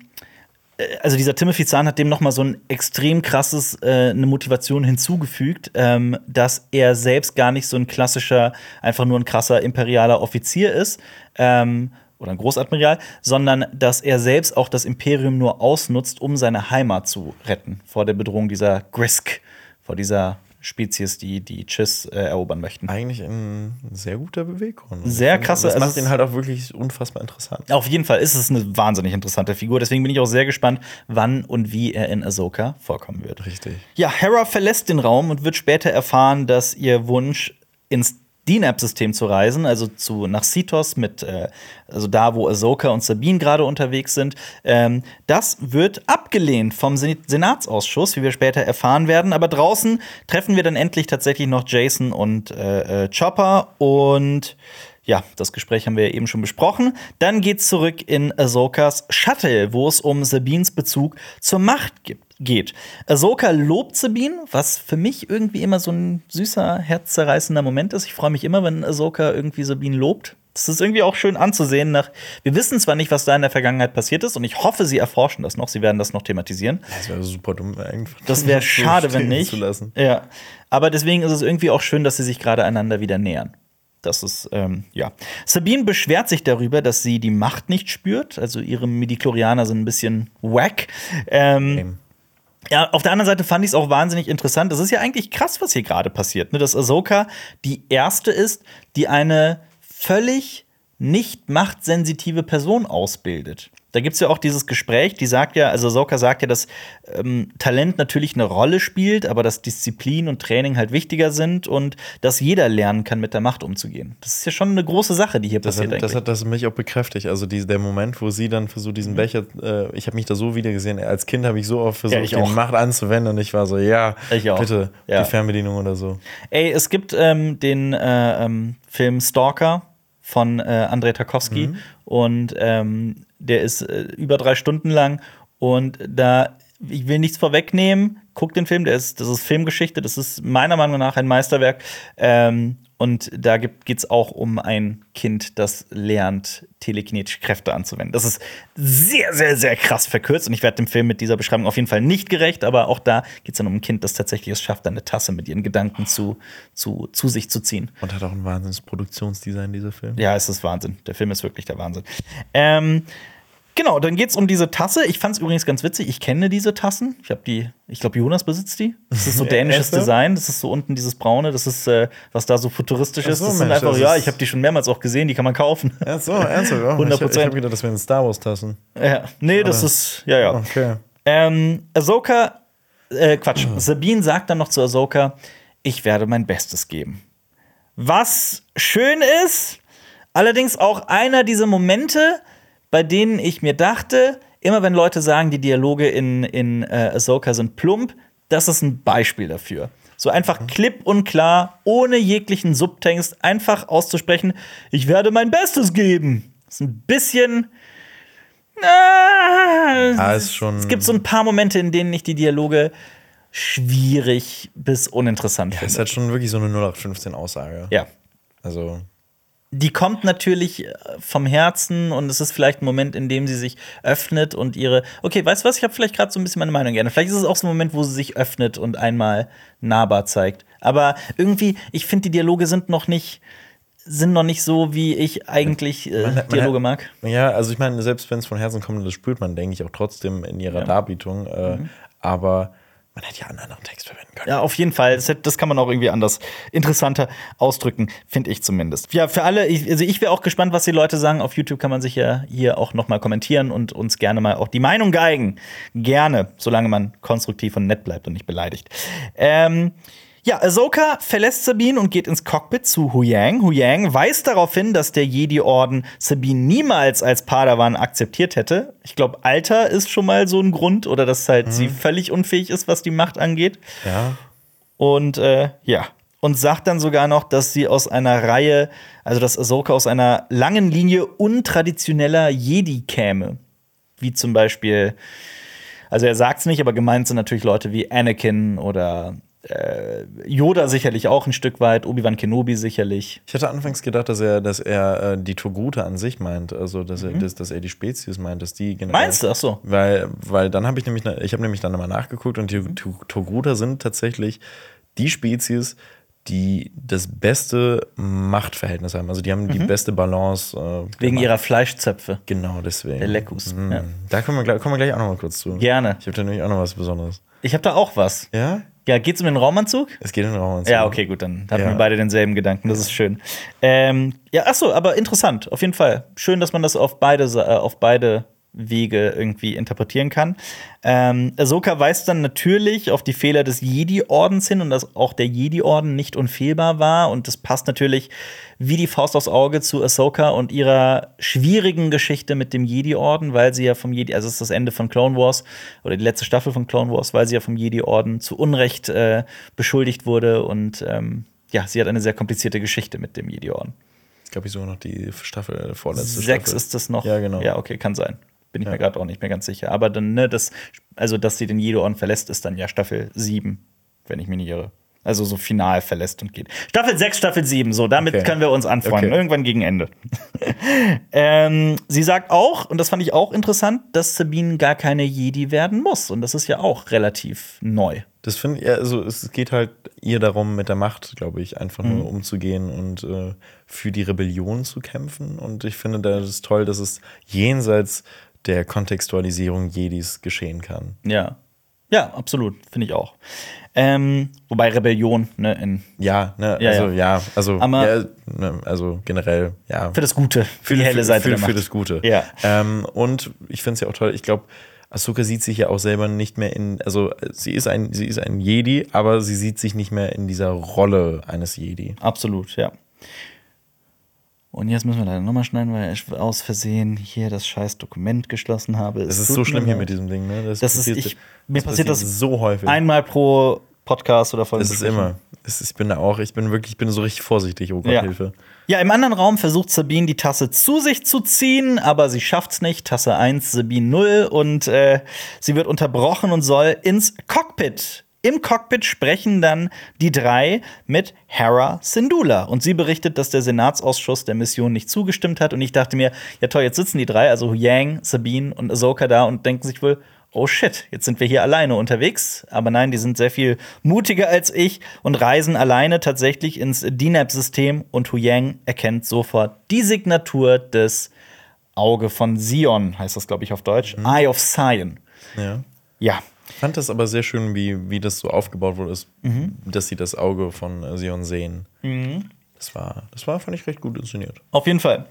A: also dieser Timothy Zahn hat dem noch mal so ein extrem krasses äh, eine Motivation hinzugefügt, ähm, dass er selbst gar nicht so ein klassischer, einfach nur ein krasser imperialer Offizier ist ähm, oder ein Großadmiral, sondern dass er selbst auch das Imperium nur ausnutzt, um seine Heimat zu retten vor der Bedrohung dieser Grisk, vor dieser Spezies, die die Chiss äh, erobern möchten.
B: eigentlich ein sehr guter Beweggrund Und
A: Sehr
B: ich finde,
A: krasse-
B: das
A: also
B: macht ihn halt auch wirklich unfassbar interessant
A: Auf jeden Fall ist es eine wahnsinnig interessante Figur. Deswegen bin ich auch sehr gespannt, wann und wie er in Ahsoka vorkommen wird.
B: richtig
A: Ja, Hera verlässt den Raum und wird später erfahren, dass ihr Wunsch ins DNAP-System zu reisen, also zu nach Sitos mit, äh, also da, wo Ahsoka und Sabine gerade unterwegs sind, ähm, das wird abgelehnt vom Sen Senatsausschuss, wie wir später erfahren werden. Aber draußen treffen wir dann endlich tatsächlich noch Jason und äh, äh, Chopper und ja, das Gespräch haben wir ja eben schon besprochen. Dann geht's zurück in Ahsokas Shuttle, wo es um Sabines Bezug zur Macht gibt geht. Ahsoka lobt Sabine, was für mich irgendwie immer so ein süßer, herzzerreißender Moment ist. Ich freue mich immer, wenn Ahsoka irgendwie Sabine lobt. Das ist irgendwie auch schön anzusehen. Nach wir wissen zwar nicht, was da in der Vergangenheit passiert ist, und ich hoffe, sie erforschen das noch. Sie werden das noch thematisieren.
B: das wäre super dumm einfach
A: Das wäre schade, wenn nicht. Ja. Aber deswegen ist es irgendwie auch schön, dass sie sich gerade einander wieder nähern. Das ist, ähm, ja. Sabine beschwert sich darüber, dass sie die Macht nicht spürt. Also ihre Midichlorianer sind ein bisschen wack. Ähm,
B: Eben.
A: Ja, auf der anderen Seite fand ich es auch wahnsinnig interessant. Das ist ja eigentlich krass, was hier gerade passiert. Ne? Dass Ahsoka die erste ist, die eine völlig nicht machtsensitive Person ausbildet. Da gibt es ja auch dieses Gespräch, die sagt ja, also Ahsoka sagt ja, dass ähm, Talent natürlich eine Rolle spielt, aber dass Disziplin und Training halt wichtiger sind und dass jeder lernen kann, mit der Macht umzugehen. Das ist ja schon eine große Sache, die hier
B: Das
A: passiert
B: hat, das hat das mich auch bekräftigt. Also die, der Moment, wo sie dann versucht, diesen Becher, äh, ich habe mich da so wieder gesehen. Als Kind habe ich so oft versucht,
A: Mhm. ich
B: die. Macht anzuwenden und ich war so, ja, bitte,
A: Ja.
B: die Fernbedienung oder so.
A: Ey, es gibt ähm, den äh, ähm, Film Stalker von äh, Andrei Tarkovsky und ähm, der ist äh, über drei Stunden lang und da ich will nichts vorwegnehmen. Guckt den Film, der ist, das ist Filmgeschichte, das ist meiner Meinung nach ein Meisterwerk. Ähm, Und da geht es auch um ein Kind, das lernt, telekinetische Kräfte anzuwenden. Das ist sehr, sehr, sehr krass verkürzt. Und ich werde dem Film mit dieser Beschreibung auf jeden Fall nicht gerecht. Aber auch da geht es dann um ein Kind, das tatsächlich es schafft, eine Tasse mit ihren Gedanken zu, zu, zu sich zu ziehen.
B: Und hat auch ein Wahnsinns-Produktionsdesign, dieser Film.
A: Ja, es ist Wahnsinn. Der Film ist wirklich der Wahnsinn. Ähm, Genau, dann geht es um diese Tasse. Ich fand es übrigens ganz witzig. Ich kenne diese Tassen. Ich habe die, ich glaube, Jonas besitzt die. Das ist so dänisches Design. Das ist so unten dieses braune. Das ist, äh, was da so futuristisch ist.
B: so,
A: das sind
B: Mensch,
A: einfach,
B: das
A: ja, ich habe die schon mehrmals auch gesehen. Die kann man kaufen.
B: Ja, so, ernsthaft. Oh,
A: 100%.
B: Ich, ich habe gedacht, das wären Star Wars-Tassen.
A: ja. Nee, das ist, ja, ja.
B: Okay.
A: Ähm, Ahsoka, äh, Quatsch, Sabine sagt dann noch zu Ahsoka, ich werde mein Bestes geben. Was schön ist, allerdings auch einer dieser Momente, bei denen ich mir dachte, immer wenn Leute sagen, die Dialoge in, in äh, Ahsoka sind plump, das ist ein Beispiel dafür. So einfach klipp und klar, ohne jeglichen Subtext, einfach auszusprechen, ich werde mein Bestes geben. Ist ein bisschen. Ah,
B: Ah, ist schon.
A: es gibt so ein paar Momente, in denen ich die Dialoge schwierig bis uninteressant
B: Das ist
A: finde.
B: halt schon wirklich so eine 0815-Aussage.
A: Ja.
B: Also.
A: Die kommt natürlich äh, vom Herzen und es ist vielleicht ein Moment, in dem sie sich öffnet und ihre. Okay, weißt du was? Ich habe vielleicht gerade so ein bisschen meine Meinung gerne. Vielleicht ist es auch so ein Moment, wo sie sich öffnet und einmal nahbar zeigt. Aber irgendwie, ich finde, die Dialoge sind noch nicht sind noch nicht so, wie ich eigentlich äh,
B: Man- man-
A: Dialoge mag.
B: Ja, also ich meine, selbst wenn es von Herzen kommt, das spürt man, denke ich, auch trotzdem in ihrer
A: Ja. Mhm.
B: Darbietung. Äh, Aber man hätte ja einen anderen Text verwenden können.
A: Ja, auf jeden Fall. Das, das kann man auch irgendwie anders interessanter ausdrücken, finde ich zumindest. Ja, für alle, ich, also ich wäre auch gespannt, was die Leute sagen. Auf YouTube kann man sich ja hier auch noch mal kommentieren und uns gerne mal auch die Meinung geigen. Gerne, solange man konstruktiv und nett bleibt und nicht beleidigt. Ähm, ja, Ahsoka verlässt Sabine und geht ins Cockpit zu Huyang. Huyang weist darauf hin, dass der Jedi-Orden Sabine niemals als Padawan akzeptiert hätte. Ich glaube, Alter ist schon mal so ein Grund oder dass halt sie völlig unfähig ist, was die Macht angeht.
B: Ja.
A: Und äh, ja. Und sagt dann sogar noch, dass sie aus einer Reihe, also dass Ahsoka aus einer langen Linie untraditioneller Jedi käme. Wie zum Beispiel, also er sagt es nicht, aber gemeint sind natürlich Leute wie Anakin oder äh, Yoda sicherlich auch ein Stück weit, Obi-Wan Kenobi sicherlich.
B: Ich hatte anfangs gedacht, dass er, dass er äh, die Togruta an sich meint, also dass
A: Mhm.
B: er, dass, dass er die Spezies meint, dass die generell.
A: Meinst du? Ach so.
B: Weil, weil dann habe ich nämlich, ich habe nämlich dann mal nachgeguckt und
A: Mhm.
B: die To- Togruta sind tatsächlich die Spezies, die das beste Machtverhältnis haben. Also die haben die beste Balance. Äh,
A: Mhm. Wegen ihrer Fleischzöpfe.
B: Genau, deswegen.
A: Der Leckus.
B: Mhm.
A: Ja.
B: Da kommen wir, gleich, kommen wir gleich auch noch mal kurz zu.
A: Gerne.
B: Ich habe da nämlich auch noch was Besonderes.
A: Ich habe da auch was.
B: Ja?
A: Ja, geht's um den Raumanzug?
B: Es geht in den Raum.
A: Ja, okay, gut, dann hatten
B: Ja.
A: wir beide denselben Gedanken. Das ist schön. Ähm, ja, ach so, aber interessant, auf jeden Fall. Schön, dass man das auf beide, äh, auf beide Wege irgendwie interpretieren kann. Ähm, Ahsoka weist dann natürlich auf die Fehler des Jedi-Ordens hin und dass auch der Jedi-Orden nicht unfehlbar war. Und das passt natürlich wie die Faust aufs Auge zu Ahsoka und ihrer schwierigen Geschichte mit dem Jedi-Orden, weil sie ja vom Jedi, also es ist das Ende von Clone Wars oder die letzte Staffel von Clone Wars, weil sie ja vom Jedi-Orden zu Unrecht äh, beschuldigt wurde und ähm, ja, sie hat eine sehr komplizierte Geschichte mit dem Jedi-Orden.
B: Jetzt glaube ich sogar noch die Staffel, äh, vorletzte
A: Sechs
B: Staffel.
A: ist das noch.
B: Ja, genau.
A: Ja, okay, kann sein. Bin ich
B: Ja.
A: mir gerade auch nicht mehr ganz sicher. Aber dann, ne, das, also, dass sie den Jedi-Orden verlässt, ist dann ja Staffel 7, wenn ich mich nicht irre. Also so final verlässt und geht. Staffel 6, Staffel 7, so, damit
B: Okay.
A: können wir uns anfreunden.
B: Okay.
A: Irgendwann gegen Ende. ähm, sie sagt auch, und das fand ich auch interessant, dass Sabine gar keine Jedi werden muss. Und das ist ja auch relativ neu.
B: Das finde ich, also es geht halt ihr darum, mit der Macht, glaube ich, einfach
A: Mhm.
B: nur umzugehen und äh, für die Rebellion zu kämpfen. Und ich finde, da ist toll, dass es jenseits der Kontextualisierung Jedis geschehen kann.
A: Ja. Ja, absolut, finde ich auch. Ähm, wobei Rebellion, ne, in,
B: Ja, ne,
A: Ja,
B: also ja, also,
A: Aber-
B: ja, ne, also generell, ja.
A: für das Gute, für die helle
B: für,
A: Seite
B: für, für
A: Macht.
B: das Gute.
A: Ja.
B: Ähm, und ich finde es ja auch toll, ich glaube, Ahsoka sieht sich ja auch selber nicht mehr in, also sie ist ein, sie ist ein Jedi, aber sie sieht sich nicht mehr in dieser Rolle eines Jedi.
A: Absolut, ja. Und jetzt müssen wir leider nochmal schneiden, weil ich aus Versehen hier das scheiß Dokument geschlossen habe.
B: Das
A: Es
B: ist
A: tut
B: so schlimm hier mit diesem Ding, ne?
A: Das ist- ich- mir passiert das
B: so häufig.
A: Einmal pro Podcast oder Folge.
B: Es ist immer. Es ist, ich bin da auch, ich bin wirklich, ich bin so richtig vorsichtig, oh Gott,
A: Ja.
B: Hilfe.
A: Ja, im anderen Raum versucht Sabine die Tasse zu sich zu ziehen, aber sie schafft's nicht. Tasse 1, Sabine 0 und äh, sie wird unterbrochen und soll ins Cockpit Im Cockpit sprechen dann die drei mit Hera Syndulla. Und sie berichtet, dass der Senatsausschuss der Mission nicht zugestimmt hat. Und ich dachte mir, ja toll, jetzt sitzen die drei, also Yang, Sabine und Ahsoka da und denken sich wohl, oh shit, jetzt sind wir hier alleine unterwegs. Aber nein, die sind sehr viel mutiger als ich und reisen alleine tatsächlich ins DNAP-System. Und Hu Yang erkennt sofort die Signatur des Auge von Sion, heißt das, glaube ich, auf Deutsch.
B: Mhm.
A: Eye of Sion.
B: Ja.
A: Ja,
B: fand das aber sehr schön, wie, wie das so aufgebaut wurde, ist, dass sie das Auge von äh, Sion sehen. Das war, das war, fand ich, recht gut inszeniert.
A: Auf jeden Fall.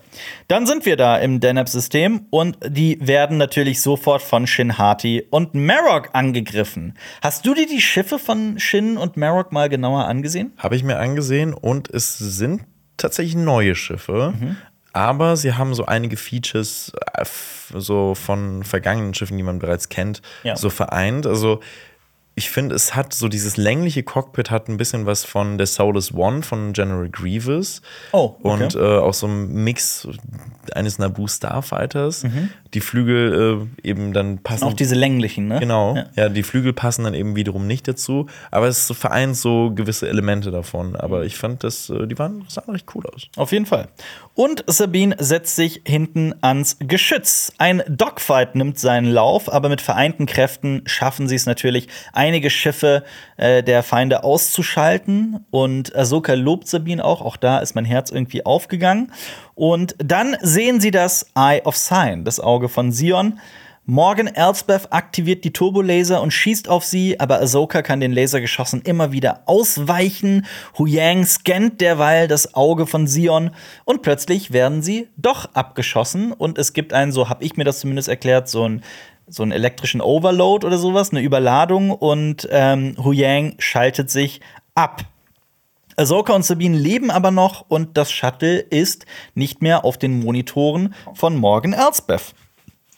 A: Dann sind wir da im Deneb-System und die werden natürlich sofort von Shin Hati und Marok angegriffen. Hast du dir die Schiffe von Shin und Marok mal genauer angesehen?
B: Habe ich mir angesehen und es sind tatsächlich neue Schiffe.
A: Mhm.
B: Aber sie haben so einige Features äh, so von vergangenen Schiffen, die man bereits kennt,
A: Ja.
B: so vereint. Also ich finde, es hat so dieses längliche Cockpit hat ein bisschen was von der Soulless One von General Grievous.
A: Oh, okay.
B: Und äh, auch so ein Mix eines Naboo Starfighters. Die Flügel äh, eben dann passen.
A: Mhm. Auch diese länglichen, ne?
B: Genau,
A: Ja.
B: ja. die Flügel passen dann eben wiederum nicht dazu, aber es vereint so gewisse Elemente davon.
A: Mhm.
B: Aber ich fand, das, äh, die waren, sahen recht cool aus.
A: Auf jeden Fall. Und Sabine setzt sich hinten ans Geschütz. Ein Dogfight nimmt seinen Lauf, aber mit vereinten Kräften schaffen sie es natürlich, einige Schiffe äh, der Feinde auszuschalten. Und Ahsoka lobt Sabine auch. Auch da ist mein Herz irgendwie aufgegangen. Und dann sehen sie das Eye of Sign, das Auge von Sion. Morgan Elsbeth aktiviert die Turbolaser und schießt auf sie, aber Ahsoka kann den Lasergeschossen immer wieder ausweichen. Hu Yang scannt derweil das Auge von Sion und plötzlich werden sie doch abgeschossen und es gibt einen, so habe ich mir das zumindest erklärt, so einen so einen elektrischen Overload oder sowas, eine Überladung und ähm, Hu Yang schaltet sich ab. Ahsoka und Sabine leben aber noch und das Shuttle ist nicht mehr auf den Monitoren von Morgan Elsbeth.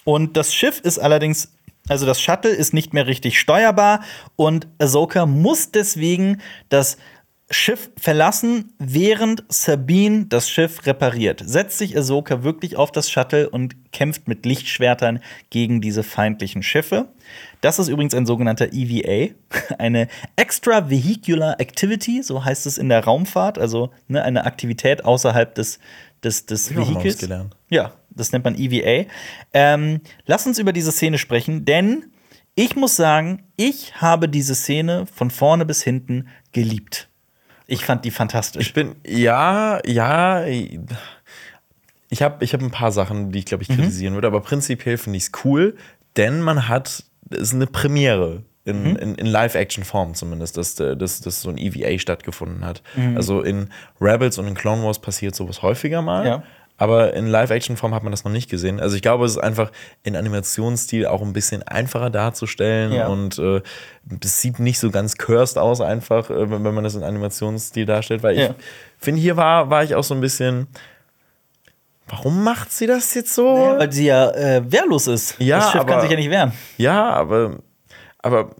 A: Und das Schiff ist allerdings, also das Shuttle ist nicht mehr richtig steuerbar und Ahsoka muss deswegen das Schiff verlassen, während Sabine das Schiff repariert. Setzt sich Ahsoka wirklich auf das Shuttle und kämpft mit Lichtschwertern gegen diese feindlichen Schiffe. Das ist übrigens ein sogenannter EVA, eine Extra Vehicular Activity, so heißt es in der Raumfahrt, also ne, eine Aktivität außerhalb des, des, des
B: gelernt.
A: Ja, das nennt man EVA. Ähm, lass uns über diese Szene sprechen, denn ich muss sagen, ich habe diese Szene von vorne bis hinten geliebt. Ich fand die fantastisch.
B: Ich bin, ja, ja, ich habe ich hab ein paar Sachen, die ich
A: Mhm.
B: glaube ich kritisieren würde, aber prinzipiell finde ich es cool, denn man hat, es ist eine Premiere.
A: Mhm.
B: In, in, in Live-Action-Form zumindest, dass, äh, dass, dass so ein EVA stattgefunden hat.
A: Mhm.
B: Also in Rebels und in Clone Wars passiert sowas häufiger mal.
A: Ja.
B: Aber in Live-Action-Form hat man das noch nicht gesehen. Also ich glaube, es ist einfach in Animationsstil auch ein bisschen einfacher darzustellen
A: Ja.
B: und äh, es sieht nicht so ganz cursed aus einfach, äh, wenn, man das in Animationsstil darstellt. Weil
A: Ja.
B: ich finde, hier war, war ich auch so ein bisschen. Warum macht sie das jetzt so?
A: Weil sie ja äh, wehrlos ist.
B: Ja,
A: das Schiff kann
B: aber-
A: sich ja nicht wehren.
B: Ja, aber, aber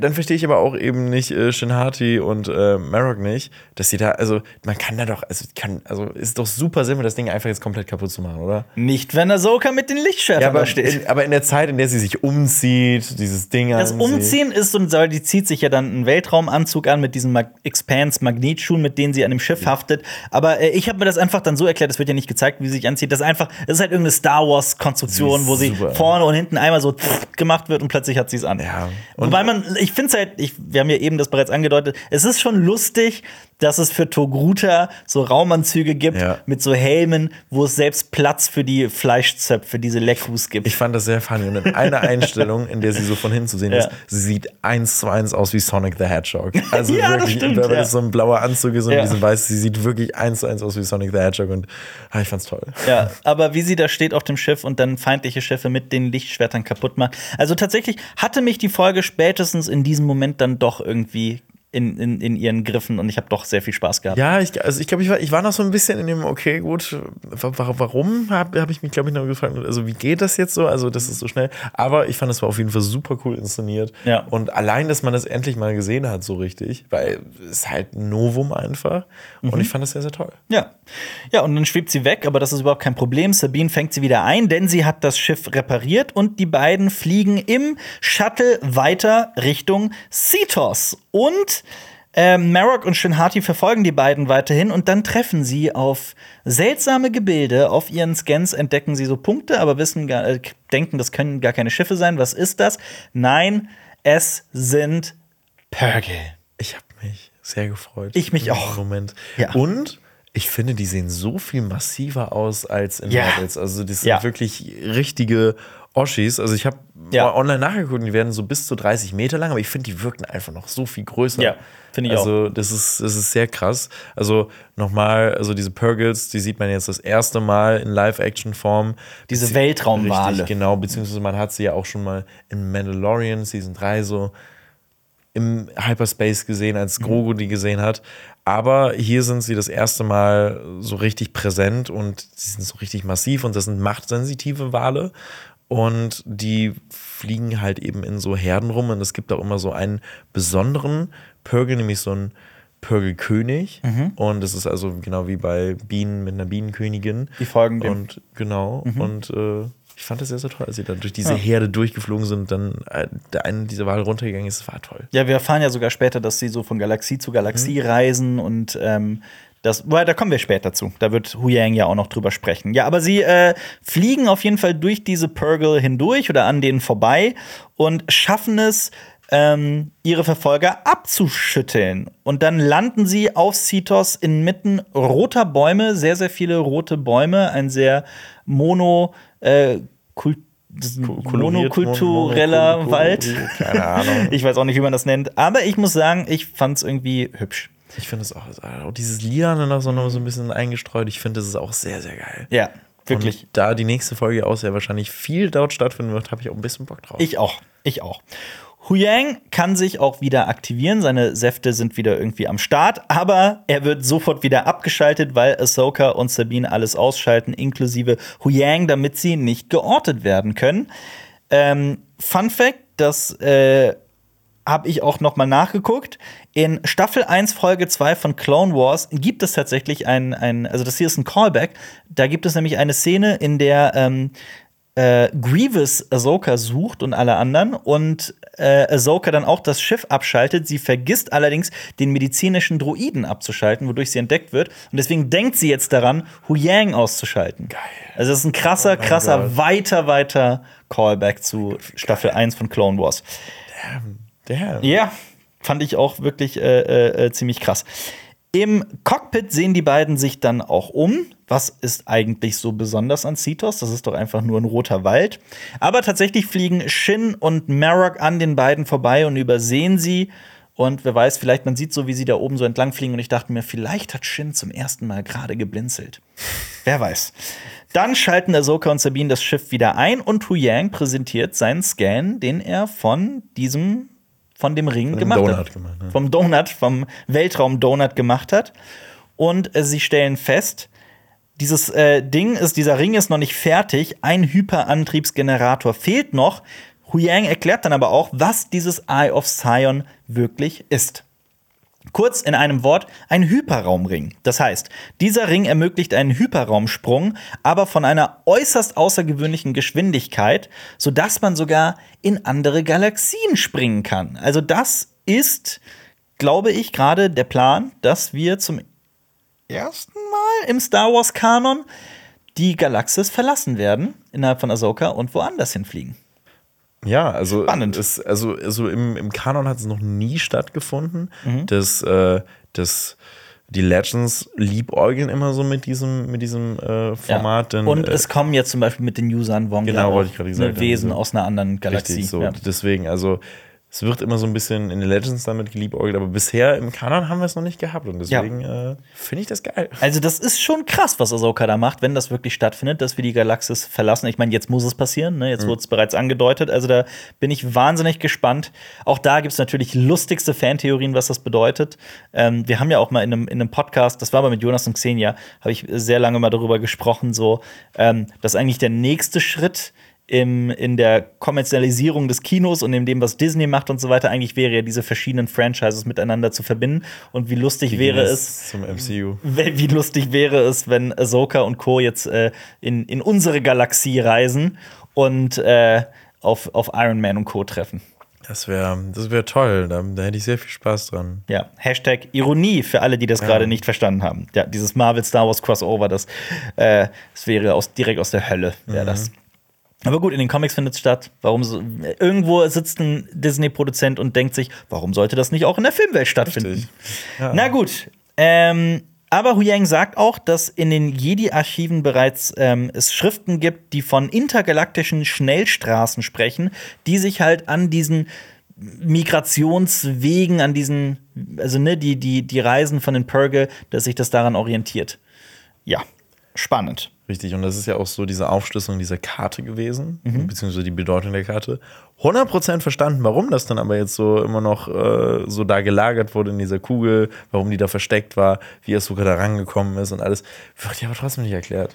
B: dann verstehe ich aber auch eben nicht äh, Shinhati und äh, Marok nicht, dass sie da, also man kann da doch, also kann, also ist doch super sinnvoll, das Ding einfach jetzt komplett kaputt zu machen, oder?
A: Nicht, wenn Ahsoka mit den Lichtschwertern
B: Ja, aber
A: da steht.
B: in, aber in der Zeit, in der sie sich umzieht, dieses Ding
A: Das
B: ansieht-
A: Umziehen ist so, ein- die zieht sich ja dann einen Weltraumanzug an mit diesen Mag Expanse Magnetschuhen, mit denen sie an dem Schiff haftet. Aber äh, ich habe mir das einfach dann so erklärt, es wird ja nicht gezeigt, wie sie sich anzieht. Das ist einfach, das ist halt irgendeine Star Wars Konstruktion, wo sie vorne und hinten einmal so gemacht wird und plötzlich hat sie es an.
B: Ja. Und-
A: Wobei man, ich finde es halt, ich, wir haben ja eben das bereits angedeutet, es ist schon lustig, dass es für Togruta so Raumanzüge gibt
B: Ja.
A: mit so Helmen, wo es selbst Platz für die Fleischzöpfe, diese Leckus gibt.
B: Ich fand das sehr funny. Und in einer Einstellung, in der sie so von hinten zu sehen
A: Ja.
B: ist, sie sieht eins zu eins aus wie Sonic the Hedgehog. Also
A: Ja, das
B: wirklich,
A: stimmt,
B: weil
A: ja.
B: das so ein blauer Anzug ist und
A: Ja.
B: diesen weiß, sie sieht wirklich eins zu eins aus wie Sonic the Hedgehog. Und ah, ich fand's toll.
A: Ja, aber wie sie da steht auf dem Schiff und dann feindliche Schiffe mit den Lichtschwertern kaputt macht. Also tatsächlich hatte mich die Folge spätestens in diesem Moment dann doch irgendwie in, in, in ihren Griffen und ich habe doch sehr viel Spaß gehabt.
B: Ja, ich, also ich glaube, ich war, ich war noch so ein bisschen in dem, okay, gut, warum habe hab ich mich, glaube ich, noch gefragt, also wie geht das jetzt so? Also, das ist so schnell. Aber ich fand, es war auf jeden Fall super cool inszeniert.
A: Ja.
B: Und allein, dass man das endlich mal gesehen hat, so richtig, weil es ist halt ein Novum einfach. Und
A: Mhm.
B: ich fand das sehr, sehr toll.
A: Ja. Ja, und dann schwebt sie weg, aber das ist überhaupt kein Problem. Sabine fängt sie wieder ein, denn sie hat das Schiff repariert und die beiden fliegen im Shuttle weiter Richtung Cetos. Und äh, Marok und Shinhati verfolgen die beiden weiterhin und dann treffen sie auf seltsame Gebilde. Auf ihren Scans entdecken sie so Punkte, aber wissen gar, äh, denken, das können gar keine Schiffe sein. Was ist das? Nein, es sind Purgle.
B: Ich habe mich sehr gefreut.
A: Ich mich auch.
B: Moment.
A: Ja.
B: Und ich finde, die sehen so viel massiver aus als in
A: Ja.
B: Rebels. Also, das sind
A: Ja.
B: wirklich richtige Oschis. Also, ich habe
A: Ja.
B: mal online nachgeguckt, die werden so bis zu 30 Meter lang, aber ich finde, die wirken einfach noch so viel größer.
A: Ja, finde ich auch.
B: also, das ist, das ist sehr krass. Also, nochmal, also diese Purgles, die sieht man jetzt das erste Mal in Live-Action-Form.
A: Diese Weltraumwale.
B: Richtig, genau. Beziehungsweise man hat sie ja auch schon mal in Mandalorian Season 3 so im Hyperspace gesehen,
A: Mhm.
B: als Grogu die gesehen hat. Aber hier sind sie das erste Mal so richtig präsent und sie sind so richtig massiv und das sind machtsensitive Wale. Und die fliegen halt eben in so Herden rum und es gibt auch immer so einen besonderen Purgle, nämlich so einen Purgelkönig.
A: Mhm.
B: Und das ist also genau wie bei Bienen mit einer Bienenkönigin.
A: Die folgen dem.
B: Und genau. Und äh, ich fand das sehr, sehr toll, als sie dann durch diese
A: Ja.
B: Herde durchgeflogen sind dann äh, der eine dieser Wale runtergegangen ist. Das war toll.
A: Ja, wir erfahren ja sogar später, dass sie so von Galaxie zu Galaxie reisen und ähm, das, weil da kommen wir später zu. Da wird Hu Yang ja auch noch drüber sprechen. Ja, aber sie äh, fliegen auf jeden Fall durch diese Purgle hindurch oder an denen vorbei und schaffen es, ähm, ihre Verfolger abzuschütteln. Und dann landen sie auf Cetos inmitten roter Bäume, sehr, sehr viele rote Bäume, ein sehr mono, äh, kult monokultureller
B: mono- mono-
A: Wald.
B: Keine Ahnung.
A: Ich weiß auch nicht, wie man das nennt. Aber ich muss sagen, ich fand's irgendwie hübsch.
B: Ich finde es auch, auch dieses Lilane noch so, noch so ein bisschen eingestreut. Ich finde, ist auch sehr, sehr geil.
A: Ja, wirklich.
B: Und da die nächste Folge auch sehr wahrscheinlich viel dort stattfinden wird, habe ich auch ein bisschen Bock drauf.
A: Ich auch. Ich auch. Hu Yang kann sich auch wieder aktivieren. Seine Säfte sind wieder irgendwie am Start, aber er wird sofort wieder abgeschaltet, weil Ahsoka und Sabine alles ausschalten, inklusive Hu Yang, damit sie nicht geortet werden können. Ähm, Fun Fact: Das äh, habe ich auch noch mal nachgeguckt. In Staffel 1, Folge 2 von Clone Wars gibt es tatsächlich ein, ein also das hier ist ein Callback. Da gibt es nämlich eine Szene, in der ähm, äh, Grievous Ahsoka sucht und alle anderen und äh, Ahsoka dann auch das Schiff abschaltet. Sie vergisst allerdings, den medizinischen Droiden abzuschalten, wodurch sie entdeckt wird. Und deswegen denkt sie jetzt daran, Hu Yang auszuschalten. Geil. Also, das ist ein krasser,
B: mein
A: krasser,
B: Gott.
A: weiter, weiter Callback zu Staffel 1 von Clone Wars.
B: Der.
A: Ja, fand ich auch wirklich äh, äh, äh, ziemlich krass. Im Cockpit sehen die beiden sich dann auch um. Was ist eigentlich so besonders an Cetos? Das ist doch einfach nur ein roter Wald. Aber tatsächlich fliegen Shin und Marok an den beiden vorbei und übersehen sie. Und wer weiß, vielleicht man sieht so, wie sie da oben so entlang fliegen. Und ich dachte mir, vielleicht hat Shin zum ersten Mal gerade geblinzelt. wer weiß. Dann schalten Ahsoka und Sabine das Schiff wieder ein und Hu Yang präsentiert seinen Scan, den er von diesem, von dem Ring
B: dem
A: gemacht
B: Donut
A: hat.
B: gemacht, ne?
A: Vom Donut, vom Weltraum-Donut gemacht hat. Und äh, sie stellen fest, dieses äh, Ding ist, dieser Ring ist noch nicht fertig. Ein Hyperantriebsgenerator fehlt noch. Hu Yang erklärt dann aber auch, was dieses Eye of Sion wirklich ist. Kurz in einem Wort, ein Hyperraumring. Das heißt, dieser Ring ermöglicht einen Hyperraumsprung, aber von einer äußerst außergewöhnlichen Geschwindigkeit, sodass man sogar in andere Galaxien springen kann. Also das ist, glaube ich, gerade der Plan, dass wir zum ersten Mal im Star Wars Kanon die Galaxis verlassen werden innerhalb von Ahsoka und woanders hinfliegen.
B: Ja, also,
A: Spannend.
B: Es, also, also im, im Kanon hat es noch nie stattgefunden.
A: Mhm.
B: dass, äh, dass die Legends liebäugeln immer so mit diesem, mit diesem äh, Format.
A: Ja.
B: Denn,
A: und
B: äh,
A: es kommen jetzt zum Beispiel mit den Usern Wong
B: Genau, wollte ich gerade gesagt
A: ne, Wesen
B: so.
A: aus einer anderen Galaxie.
B: Richtig, so.
A: Ja.
B: Deswegen, also es wird immer so ein bisschen in den Legends damit geliebäugelt, aber bisher im Kanon haben wir es noch nicht gehabt und deswegen äh, finde ich das geil.
A: Also, das ist schon krass, was Ahsoka da macht, wenn das wirklich stattfindet, dass wir die Galaxis verlassen. Ich meine, jetzt muss es passieren, ne? jetzt
B: Mhm.
A: wurde es bereits angedeutet. Also, da bin ich wahnsinnig gespannt. Auch da gibt es natürlich lustigste Fantheorien, was das bedeutet. Ähm, wir haben ja auch mal in einem, in einem Podcast, das war aber mit Jonas und Xenia, habe ich sehr lange mal darüber gesprochen, so, ähm, dass eigentlich der nächste Schritt im, in der Kommerzialisierung des Kinos und in dem, was Disney macht und so weiter, eigentlich wäre ja diese verschiedenen Franchises miteinander zu verbinden. Und wie lustig wäre es,
B: zum MCU.
A: wie lustig wäre es, wenn Ahsoka und Co. jetzt äh, in, in unsere Galaxie reisen und äh, auf, auf Iron Man und Co. treffen.
B: Das wäre das wär toll, da, da hätte ich sehr viel Spaß dran.
A: Ja, Hashtag Ironie für alle, die das gerade nicht verstanden haben. Ja, dieses Marvel Star Wars Crossover, das, äh, das wäre aus, direkt aus der Hölle, wäre das. Aber gut, in den Comics findet es statt. Warum so, irgendwo sitzt ein Disney-Produzent und denkt sich, warum sollte das nicht auch in der Filmwelt stattfinden?
B: Ja.
A: Na gut. Ähm, aber Huyang sagt auch, dass in den Jedi-Archiven bereits ähm, es Schriften gibt, die von intergalaktischen Schnellstraßen sprechen, die sich halt an diesen Migrationswegen, an diesen, also ne, die, die, die Reisen von den Purge, dass sich das daran orientiert. Ja, spannend.
B: Richtig, und das ist ja auch so diese Aufschlüsselung dieser Karte gewesen,
A: Mhm.
B: beziehungsweise die Bedeutung der Karte. 100% verstanden, warum das dann aber jetzt so immer noch äh, so da gelagert wurde in dieser Kugel, warum die da versteckt war, wie Ahsoka da rangekommen ist und alles, wird ja aber trotzdem nicht erklärt.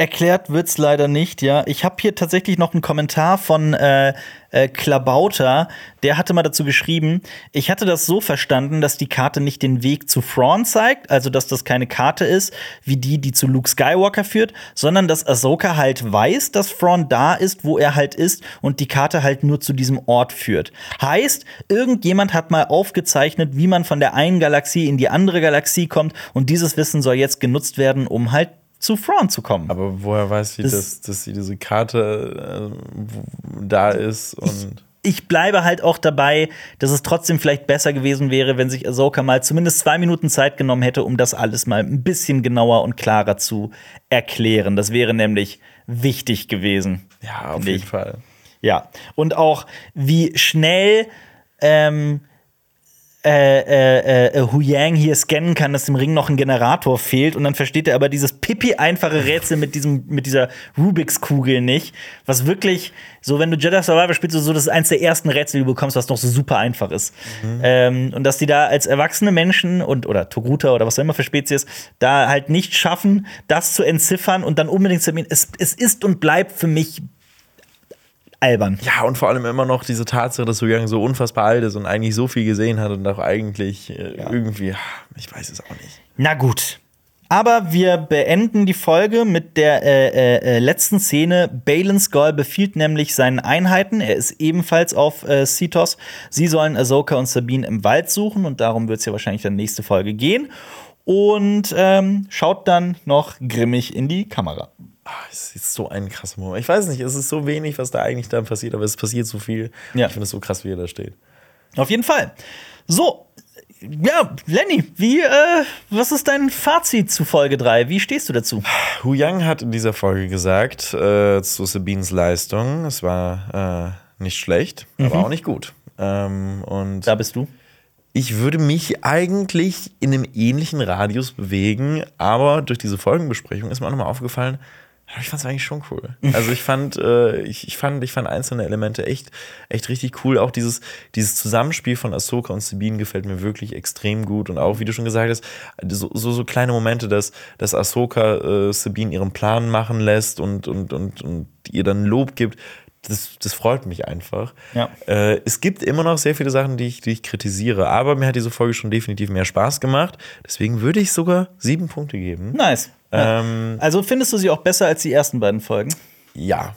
A: Erklärt wird's leider nicht, ja. Ich habe hier tatsächlich noch einen Kommentar von äh, äh, Klabauter, der hatte mal dazu geschrieben, ich hatte das so verstanden, dass die Karte nicht den Weg zu Thrawn zeigt, also dass das keine Karte ist, wie die, die zu Luke Skywalker führt, sondern dass Ahsoka halt weiß, dass Thrawn da ist, wo er halt ist und die Karte halt nur zu diesem Ort führt. Heißt, irgendjemand hat mal aufgezeichnet, wie man von der einen Galaxie in die andere Galaxie kommt und dieses Wissen soll jetzt genutzt werden, um halt zu Thrawn zu kommen.
B: Aber woher weiß sie,
A: Das-
B: dass, dass sie diese Karte äh, da ist und.
A: ich bleibe halt auch dabei, dass es trotzdem vielleicht besser gewesen wäre, wenn sich Ahsoka mal zumindest zwei Minuten Zeit genommen hätte, um das alles mal ein bisschen genauer und klarer zu erklären. Das wäre nämlich wichtig gewesen.
B: ja, auf jeden
A: ich.
B: Fall.
A: Ja. Und auch, wie schnell ähm, äh, äh, äh, Huyang hier scannen kann, dass im Ring noch ein Generator fehlt und dann versteht er aber dieses pipi-einfache Rätsel mit, diesem, mit dieser Rubiks-Kugel nicht. Was wirklich, so wenn du Jedi Survivor spielst, so das ist eins der ersten Rätsel, die du bekommst, was noch so super einfach ist. Ähm, und dass die da als erwachsene Menschen und oder Toguta oder was auch immer für Spezies da halt nicht schaffen, das zu entziffern und dann unbedingt zu es, es ist und bleibt für mich albern.
B: Ja, und vor allem immer noch diese Tatsache, dass Young so unfassbar alt ist und eigentlich so viel gesehen hat und auch eigentlich äh, irgendwie, ich weiß es auch nicht.
A: Na gut. Aber wir beenden die Folge mit der äh, äh, äh, letzten Szene. Balin Skull befiehlt nämlich seinen Einheiten, er ist ebenfalls auf äh, Cetos, sie sollen Ahsoka und Sabine im Wald suchen und darum wird es ja wahrscheinlich dann nächste Folge gehen. Und ähm, schaut dann noch grimmig in die Kamera.
B: Ah, es ist so ein krasser Moment. Ich weiß nicht, es ist so wenig, was da eigentlich dann passiert, aber es passiert so viel.
A: Ja.
B: Ich finde es so krass, wie er da steht.
A: Auf jeden Fall. So, ja, Lenny, wie, äh, was ist dein Fazit zu Folge 3? Wie stehst du dazu?
B: Hu Yang hat in dieser Folge gesagt äh, zu Sabines Leistung, es war äh, nicht schlecht, aber auch nicht gut. Ähm, und
A: Da bist du.
B: ich würde mich eigentlich in einem ähnlichen Radius bewegen, aber durch diese Folgenbesprechung ist mir auch nochmal aufgefallen, ich fand es eigentlich schon cool. Also ich fand, äh, ich, ich fand, ich fand einzelne Elemente echt, echt richtig cool. Auch dieses, dieses Zusammenspiel von Ahsoka und Sabine gefällt mir wirklich extrem gut. Und auch, wie du schon gesagt hast, so, so, so kleine Momente, dass, dass Ahsoka äh, Sabine ihren Plan machen lässt und, und, und, und ihr dann Lob gibt. Das, das freut mich einfach.
A: Ja.
B: Äh, es gibt immer noch sehr viele Sachen, die ich, die ich kritisiere, aber mir hat diese Folge schon definitiv mehr Spaß gemacht. Deswegen würde ich sogar sieben Punkte geben.
A: Nice.
B: Ähm,
A: Also findest du sie auch besser als die ersten beiden Folgen?
B: ja,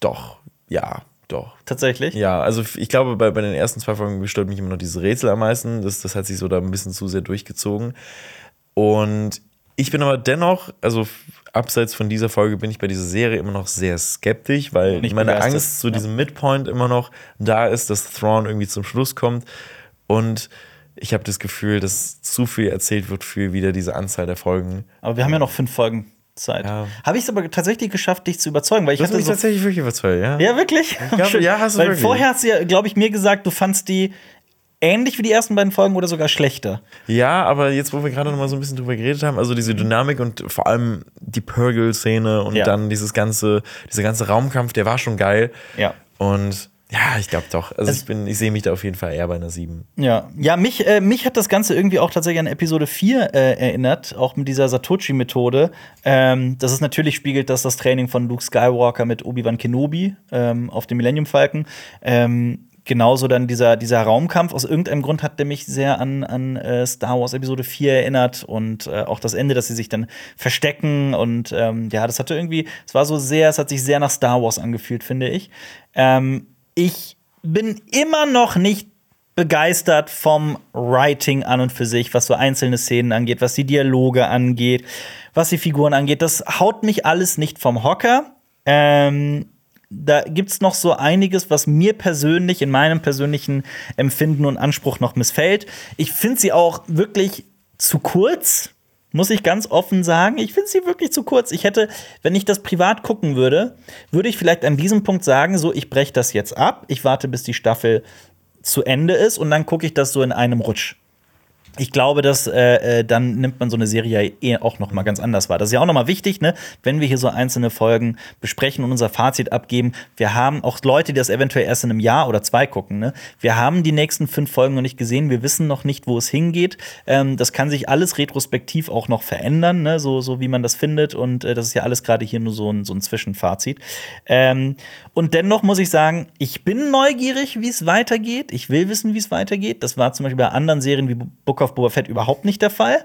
B: doch, ja, doch.
A: Tatsächlich?
B: Ja, also ich glaube, bei, bei den ersten zwei Folgen stört mich immer noch dieses Rätsel am meisten. Das, das hat sich so da ein bisschen zu sehr durchgezogen. Und ich bin aber dennoch, also abseits von dieser Folge, bin ich bei dieser Serie immer noch sehr skeptisch, weil
A: Nicht
B: meine
A: begeistert,
B: Angst zu diesem Midpoint immer noch da ist, dass Thrawn irgendwie zum Schluss kommt. Und ich habe das Gefühl, dass zu viel erzählt wird für wieder diese Anzahl der Folgen.
A: Aber wir haben ja noch fünf Folgen. Zeit.
B: Ja.
A: Habe ich es aber tatsächlich geschafft, dich zu überzeugen, weil ich
B: Du hast
A: hatte
B: mich
A: so
B: tatsächlich wirklich überzeugt, ja?
A: Ja, wirklich?
B: glaub, ja, hast du
A: Weil
B: wirklich.
A: vorher hast du ja, glaube ich, mir gesagt, du fandst die ähnlich wie die ersten beiden Folgen oder sogar schlechter.
B: Ja, aber jetzt, wo wir gerade noch mal so ein bisschen drüber geredet haben, also diese Dynamik und vor allem die Purgle-Szene und
A: Ja.
B: dann dieses ganze, dieser ganze Raumkampf, der war schon geil.
A: Ja.
B: Und ja, ich glaube doch. Also ich bin, ich sehe mich da auf jeden Fall eher bei einer 7.
A: Ja, ja mich, äh, mich hat das Ganze irgendwie auch tatsächlich an Episode 4 äh, erinnert, auch mit dieser Satoshi-Methode. Ähm, das ist natürlich spiegelt das das Training von Luke Skywalker mit Obi-Wan Kenobi ähm, auf dem Millennium Falcon. Ähm, genauso dann dieser, dieser Raumkampf. Aus irgendeinem Grund hat der mich sehr an, an äh, Star Wars Episode 4 erinnert und äh, auch das Ende, dass sie sich dann verstecken. Und ähm, ja, das hatte irgendwie, es war so sehr, es hat sich sehr nach Star Wars angefühlt, finde ich. Ähm, ich bin immer noch nicht begeistert vom Writing an und für sich, was so einzelne Szenen angeht, was die Dialoge angeht, was die Figuren angeht. Das haut mich alles nicht vom Hocker. Ähm, da gibt's noch so einiges, was mir persönlich in meinem persönlichen Empfinden und Anspruch noch missfällt. Ich finde sie auch wirklich zu kurz, muss ich ganz offen sagen. Ich finde sie wirklich zu kurz. Ich hätte, wenn ich das privat gucken würde, würde ich vielleicht an diesem Punkt sagen, so, ich breche das jetzt ab. Ich warte, bis die Staffel zu Ende ist und dann gucke ich das so in einem Rutsch. Ich glaube, dass äh, äh, dann nimmt man so eine Serie eh auch noch mal ganz anders wahr. Das ist ja auch noch mal wichtig, ne? Wenn wir hier so einzelne Folgen besprechen und unser Fazit abgeben. Wir haben auch Leute, die das eventuell erst in einem Jahr oder zwei gucken. Ne? Wir haben die nächsten fünf Folgen noch nicht gesehen. Wir wissen noch nicht, wo es hingeht. Ähm, das kann sich alles retrospektiv auch noch verändern, ne? so, so wie man das findet. Und äh, das ist ja alles gerade hier nur so ein, so ein Zwischenfazit. Ähm, und dennoch muss ich sagen, ich bin neugierig, wie es weitergeht. Ich will wissen, wie es weitergeht. Das war zum Beispiel bei anderen Serien wie Book of Boba Fett überhaupt nicht der Fall.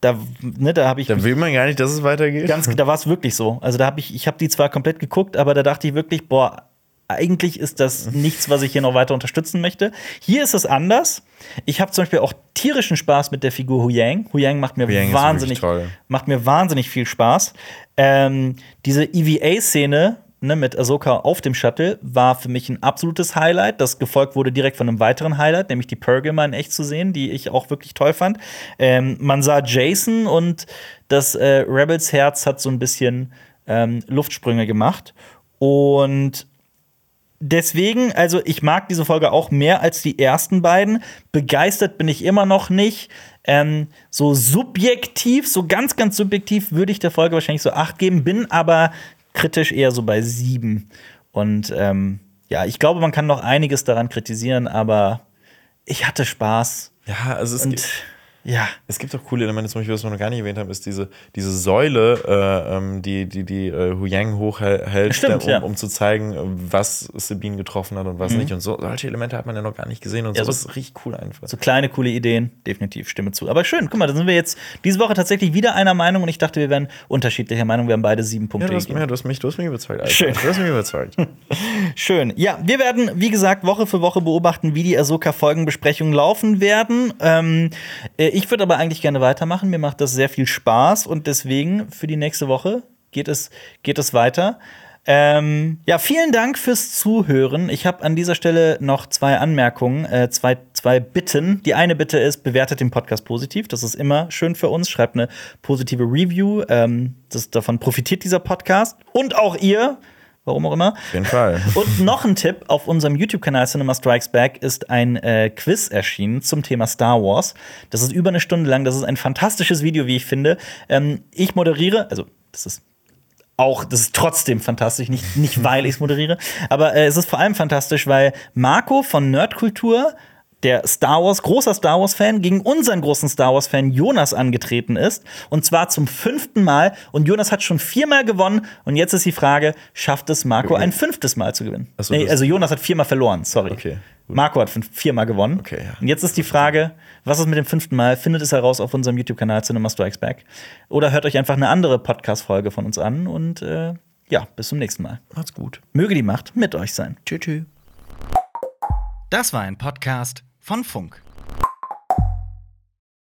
A: Da, ne, da habe ich
B: Da will man gar nicht, dass es weitergeht.
A: ganz, da war es wirklich so. Also da habe ich, ich habe die zwar komplett geguckt, aber da dachte ich wirklich, boah, eigentlich ist das nichts, was ich hier noch weiter unterstützen möchte. Hier ist es anders. Ich habe zum Beispiel auch tierischen Spaß mit der Figur Hu Yang. Hu Yang macht mir
B: Hu Yang ist
A: wahnsinnig, macht mir wahnsinnig viel Spaß. Ähm, diese EVA-Szene ne, mit Ahsoka auf dem Shuttle war für mich ein absolutes Highlight. Das gefolgt wurde direkt von einem weiteren Highlight, nämlich die Purge mal in echt zu sehen, die ich auch wirklich toll fand. Ähm, man sah Jason und das äh, Rebels Herz hat so ein bisschen ähm, Luftsprünge gemacht. Und deswegen, also ich mag diese Folge auch mehr als die ersten beiden. Begeistert bin ich immer noch nicht. Ähm, so subjektiv, so ganz, ganz subjektiv würde ich der Folge wahrscheinlich so acht geben, bin aber kritisch eher so bei sieben. Und ähm, ja, ich glaube, man kann noch einiges daran kritisieren, aber ich hatte Spaß.
B: Ja, also es gibt,
A: ja,
B: es gibt auch coole Elemente, zum Beispiel, was wir noch gar nicht erwähnt haben, ist diese, diese Säule, äh, ähm, die die, die äh, Hu Yang hochhält,
A: Stimmt,
B: um,
A: ja. Mhm.
B: um zu zeigen, was Sabine getroffen hat und was nicht. Und so, solche Elemente hat man ja noch gar nicht gesehen und
A: Ja,
B: so. Das ist richtig cool einfach.
A: so kleine, coole Ideen, definitiv, stimme zu. Aber schön, guck mal, da sind wir jetzt diese Woche tatsächlich wieder einer Meinung und ich dachte, wir wären unterschiedlicher Meinung. Wir haben beide sieben
B: Ja,
A: Punkte
B: du hast, ja, du, hast mich, du hast mich überzeugt, Alter.
A: Schön.
B: Du hast mich überzeugt.
A: Schön. Ja, wir werden, wie gesagt, Woche für Woche beobachten, wie die Ahsoka-Folgenbesprechungen laufen werden. Ähm, äh, ich würde aber eigentlich gerne weitermachen. Mir macht das sehr viel Spaß und deswegen für die nächste Woche geht es, geht es weiter. Ähm, ja, vielen Dank fürs Zuhören. Ich habe an dieser Stelle noch zwei Anmerkungen, äh, zwei, zwei Bitten. Die eine Bitte ist, bewertet den Podcast positiv. Das ist immer schön für uns. Schreibt eine positive Review. Ähm, das, davon profitiert dieser Podcast. Und auch ihr, warum auch immer.
B: Auf jeden Fall.
A: Und noch ein Tipp: Auf unserem YouTube-Kanal Cinema Strikes Back ist ein äh, Quiz erschienen zum Thema Star Wars. Das ist über eine Stunde lang. Das ist ein fantastisches Video, wie ich finde. Ähm, ich moderiere, also, das ist auch, das ist trotzdem fantastisch, nicht, nicht weil ich es moderiere, aber äh, es ist vor allem fantastisch, weil Marco von Nerdkultur, der Star Wars, großer Star Wars-Fan, gegen unseren großen Star Wars-Fan Jonas angetreten ist. Und zwar zum fünften Mal. Und Jonas hat schon viermal gewonnen. Und jetzt ist die Frage: Schafft es Marco ein fünftes Mal zu gewinnen?
B: So,
A: nee, also Jonas hat viermal verloren, sorry.
B: Okay.
A: Marco hat viermal gewonnen.
B: Okay, ja.
A: Und jetzt ist die Frage, was ist mit dem fünften Mal? Findet es heraus auf unserem YouTube-Kanal Cinema Strikes Back. Oder hört euch einfach eine andere Podcast-Folge von uns an. Und äh, ja, bis zum nächsten Mal.
B: Macht's gut.
A: Möge die Macht mit euch sein.
B: Tschüss. tschüss.
C: Das war ein Podcast von Funk.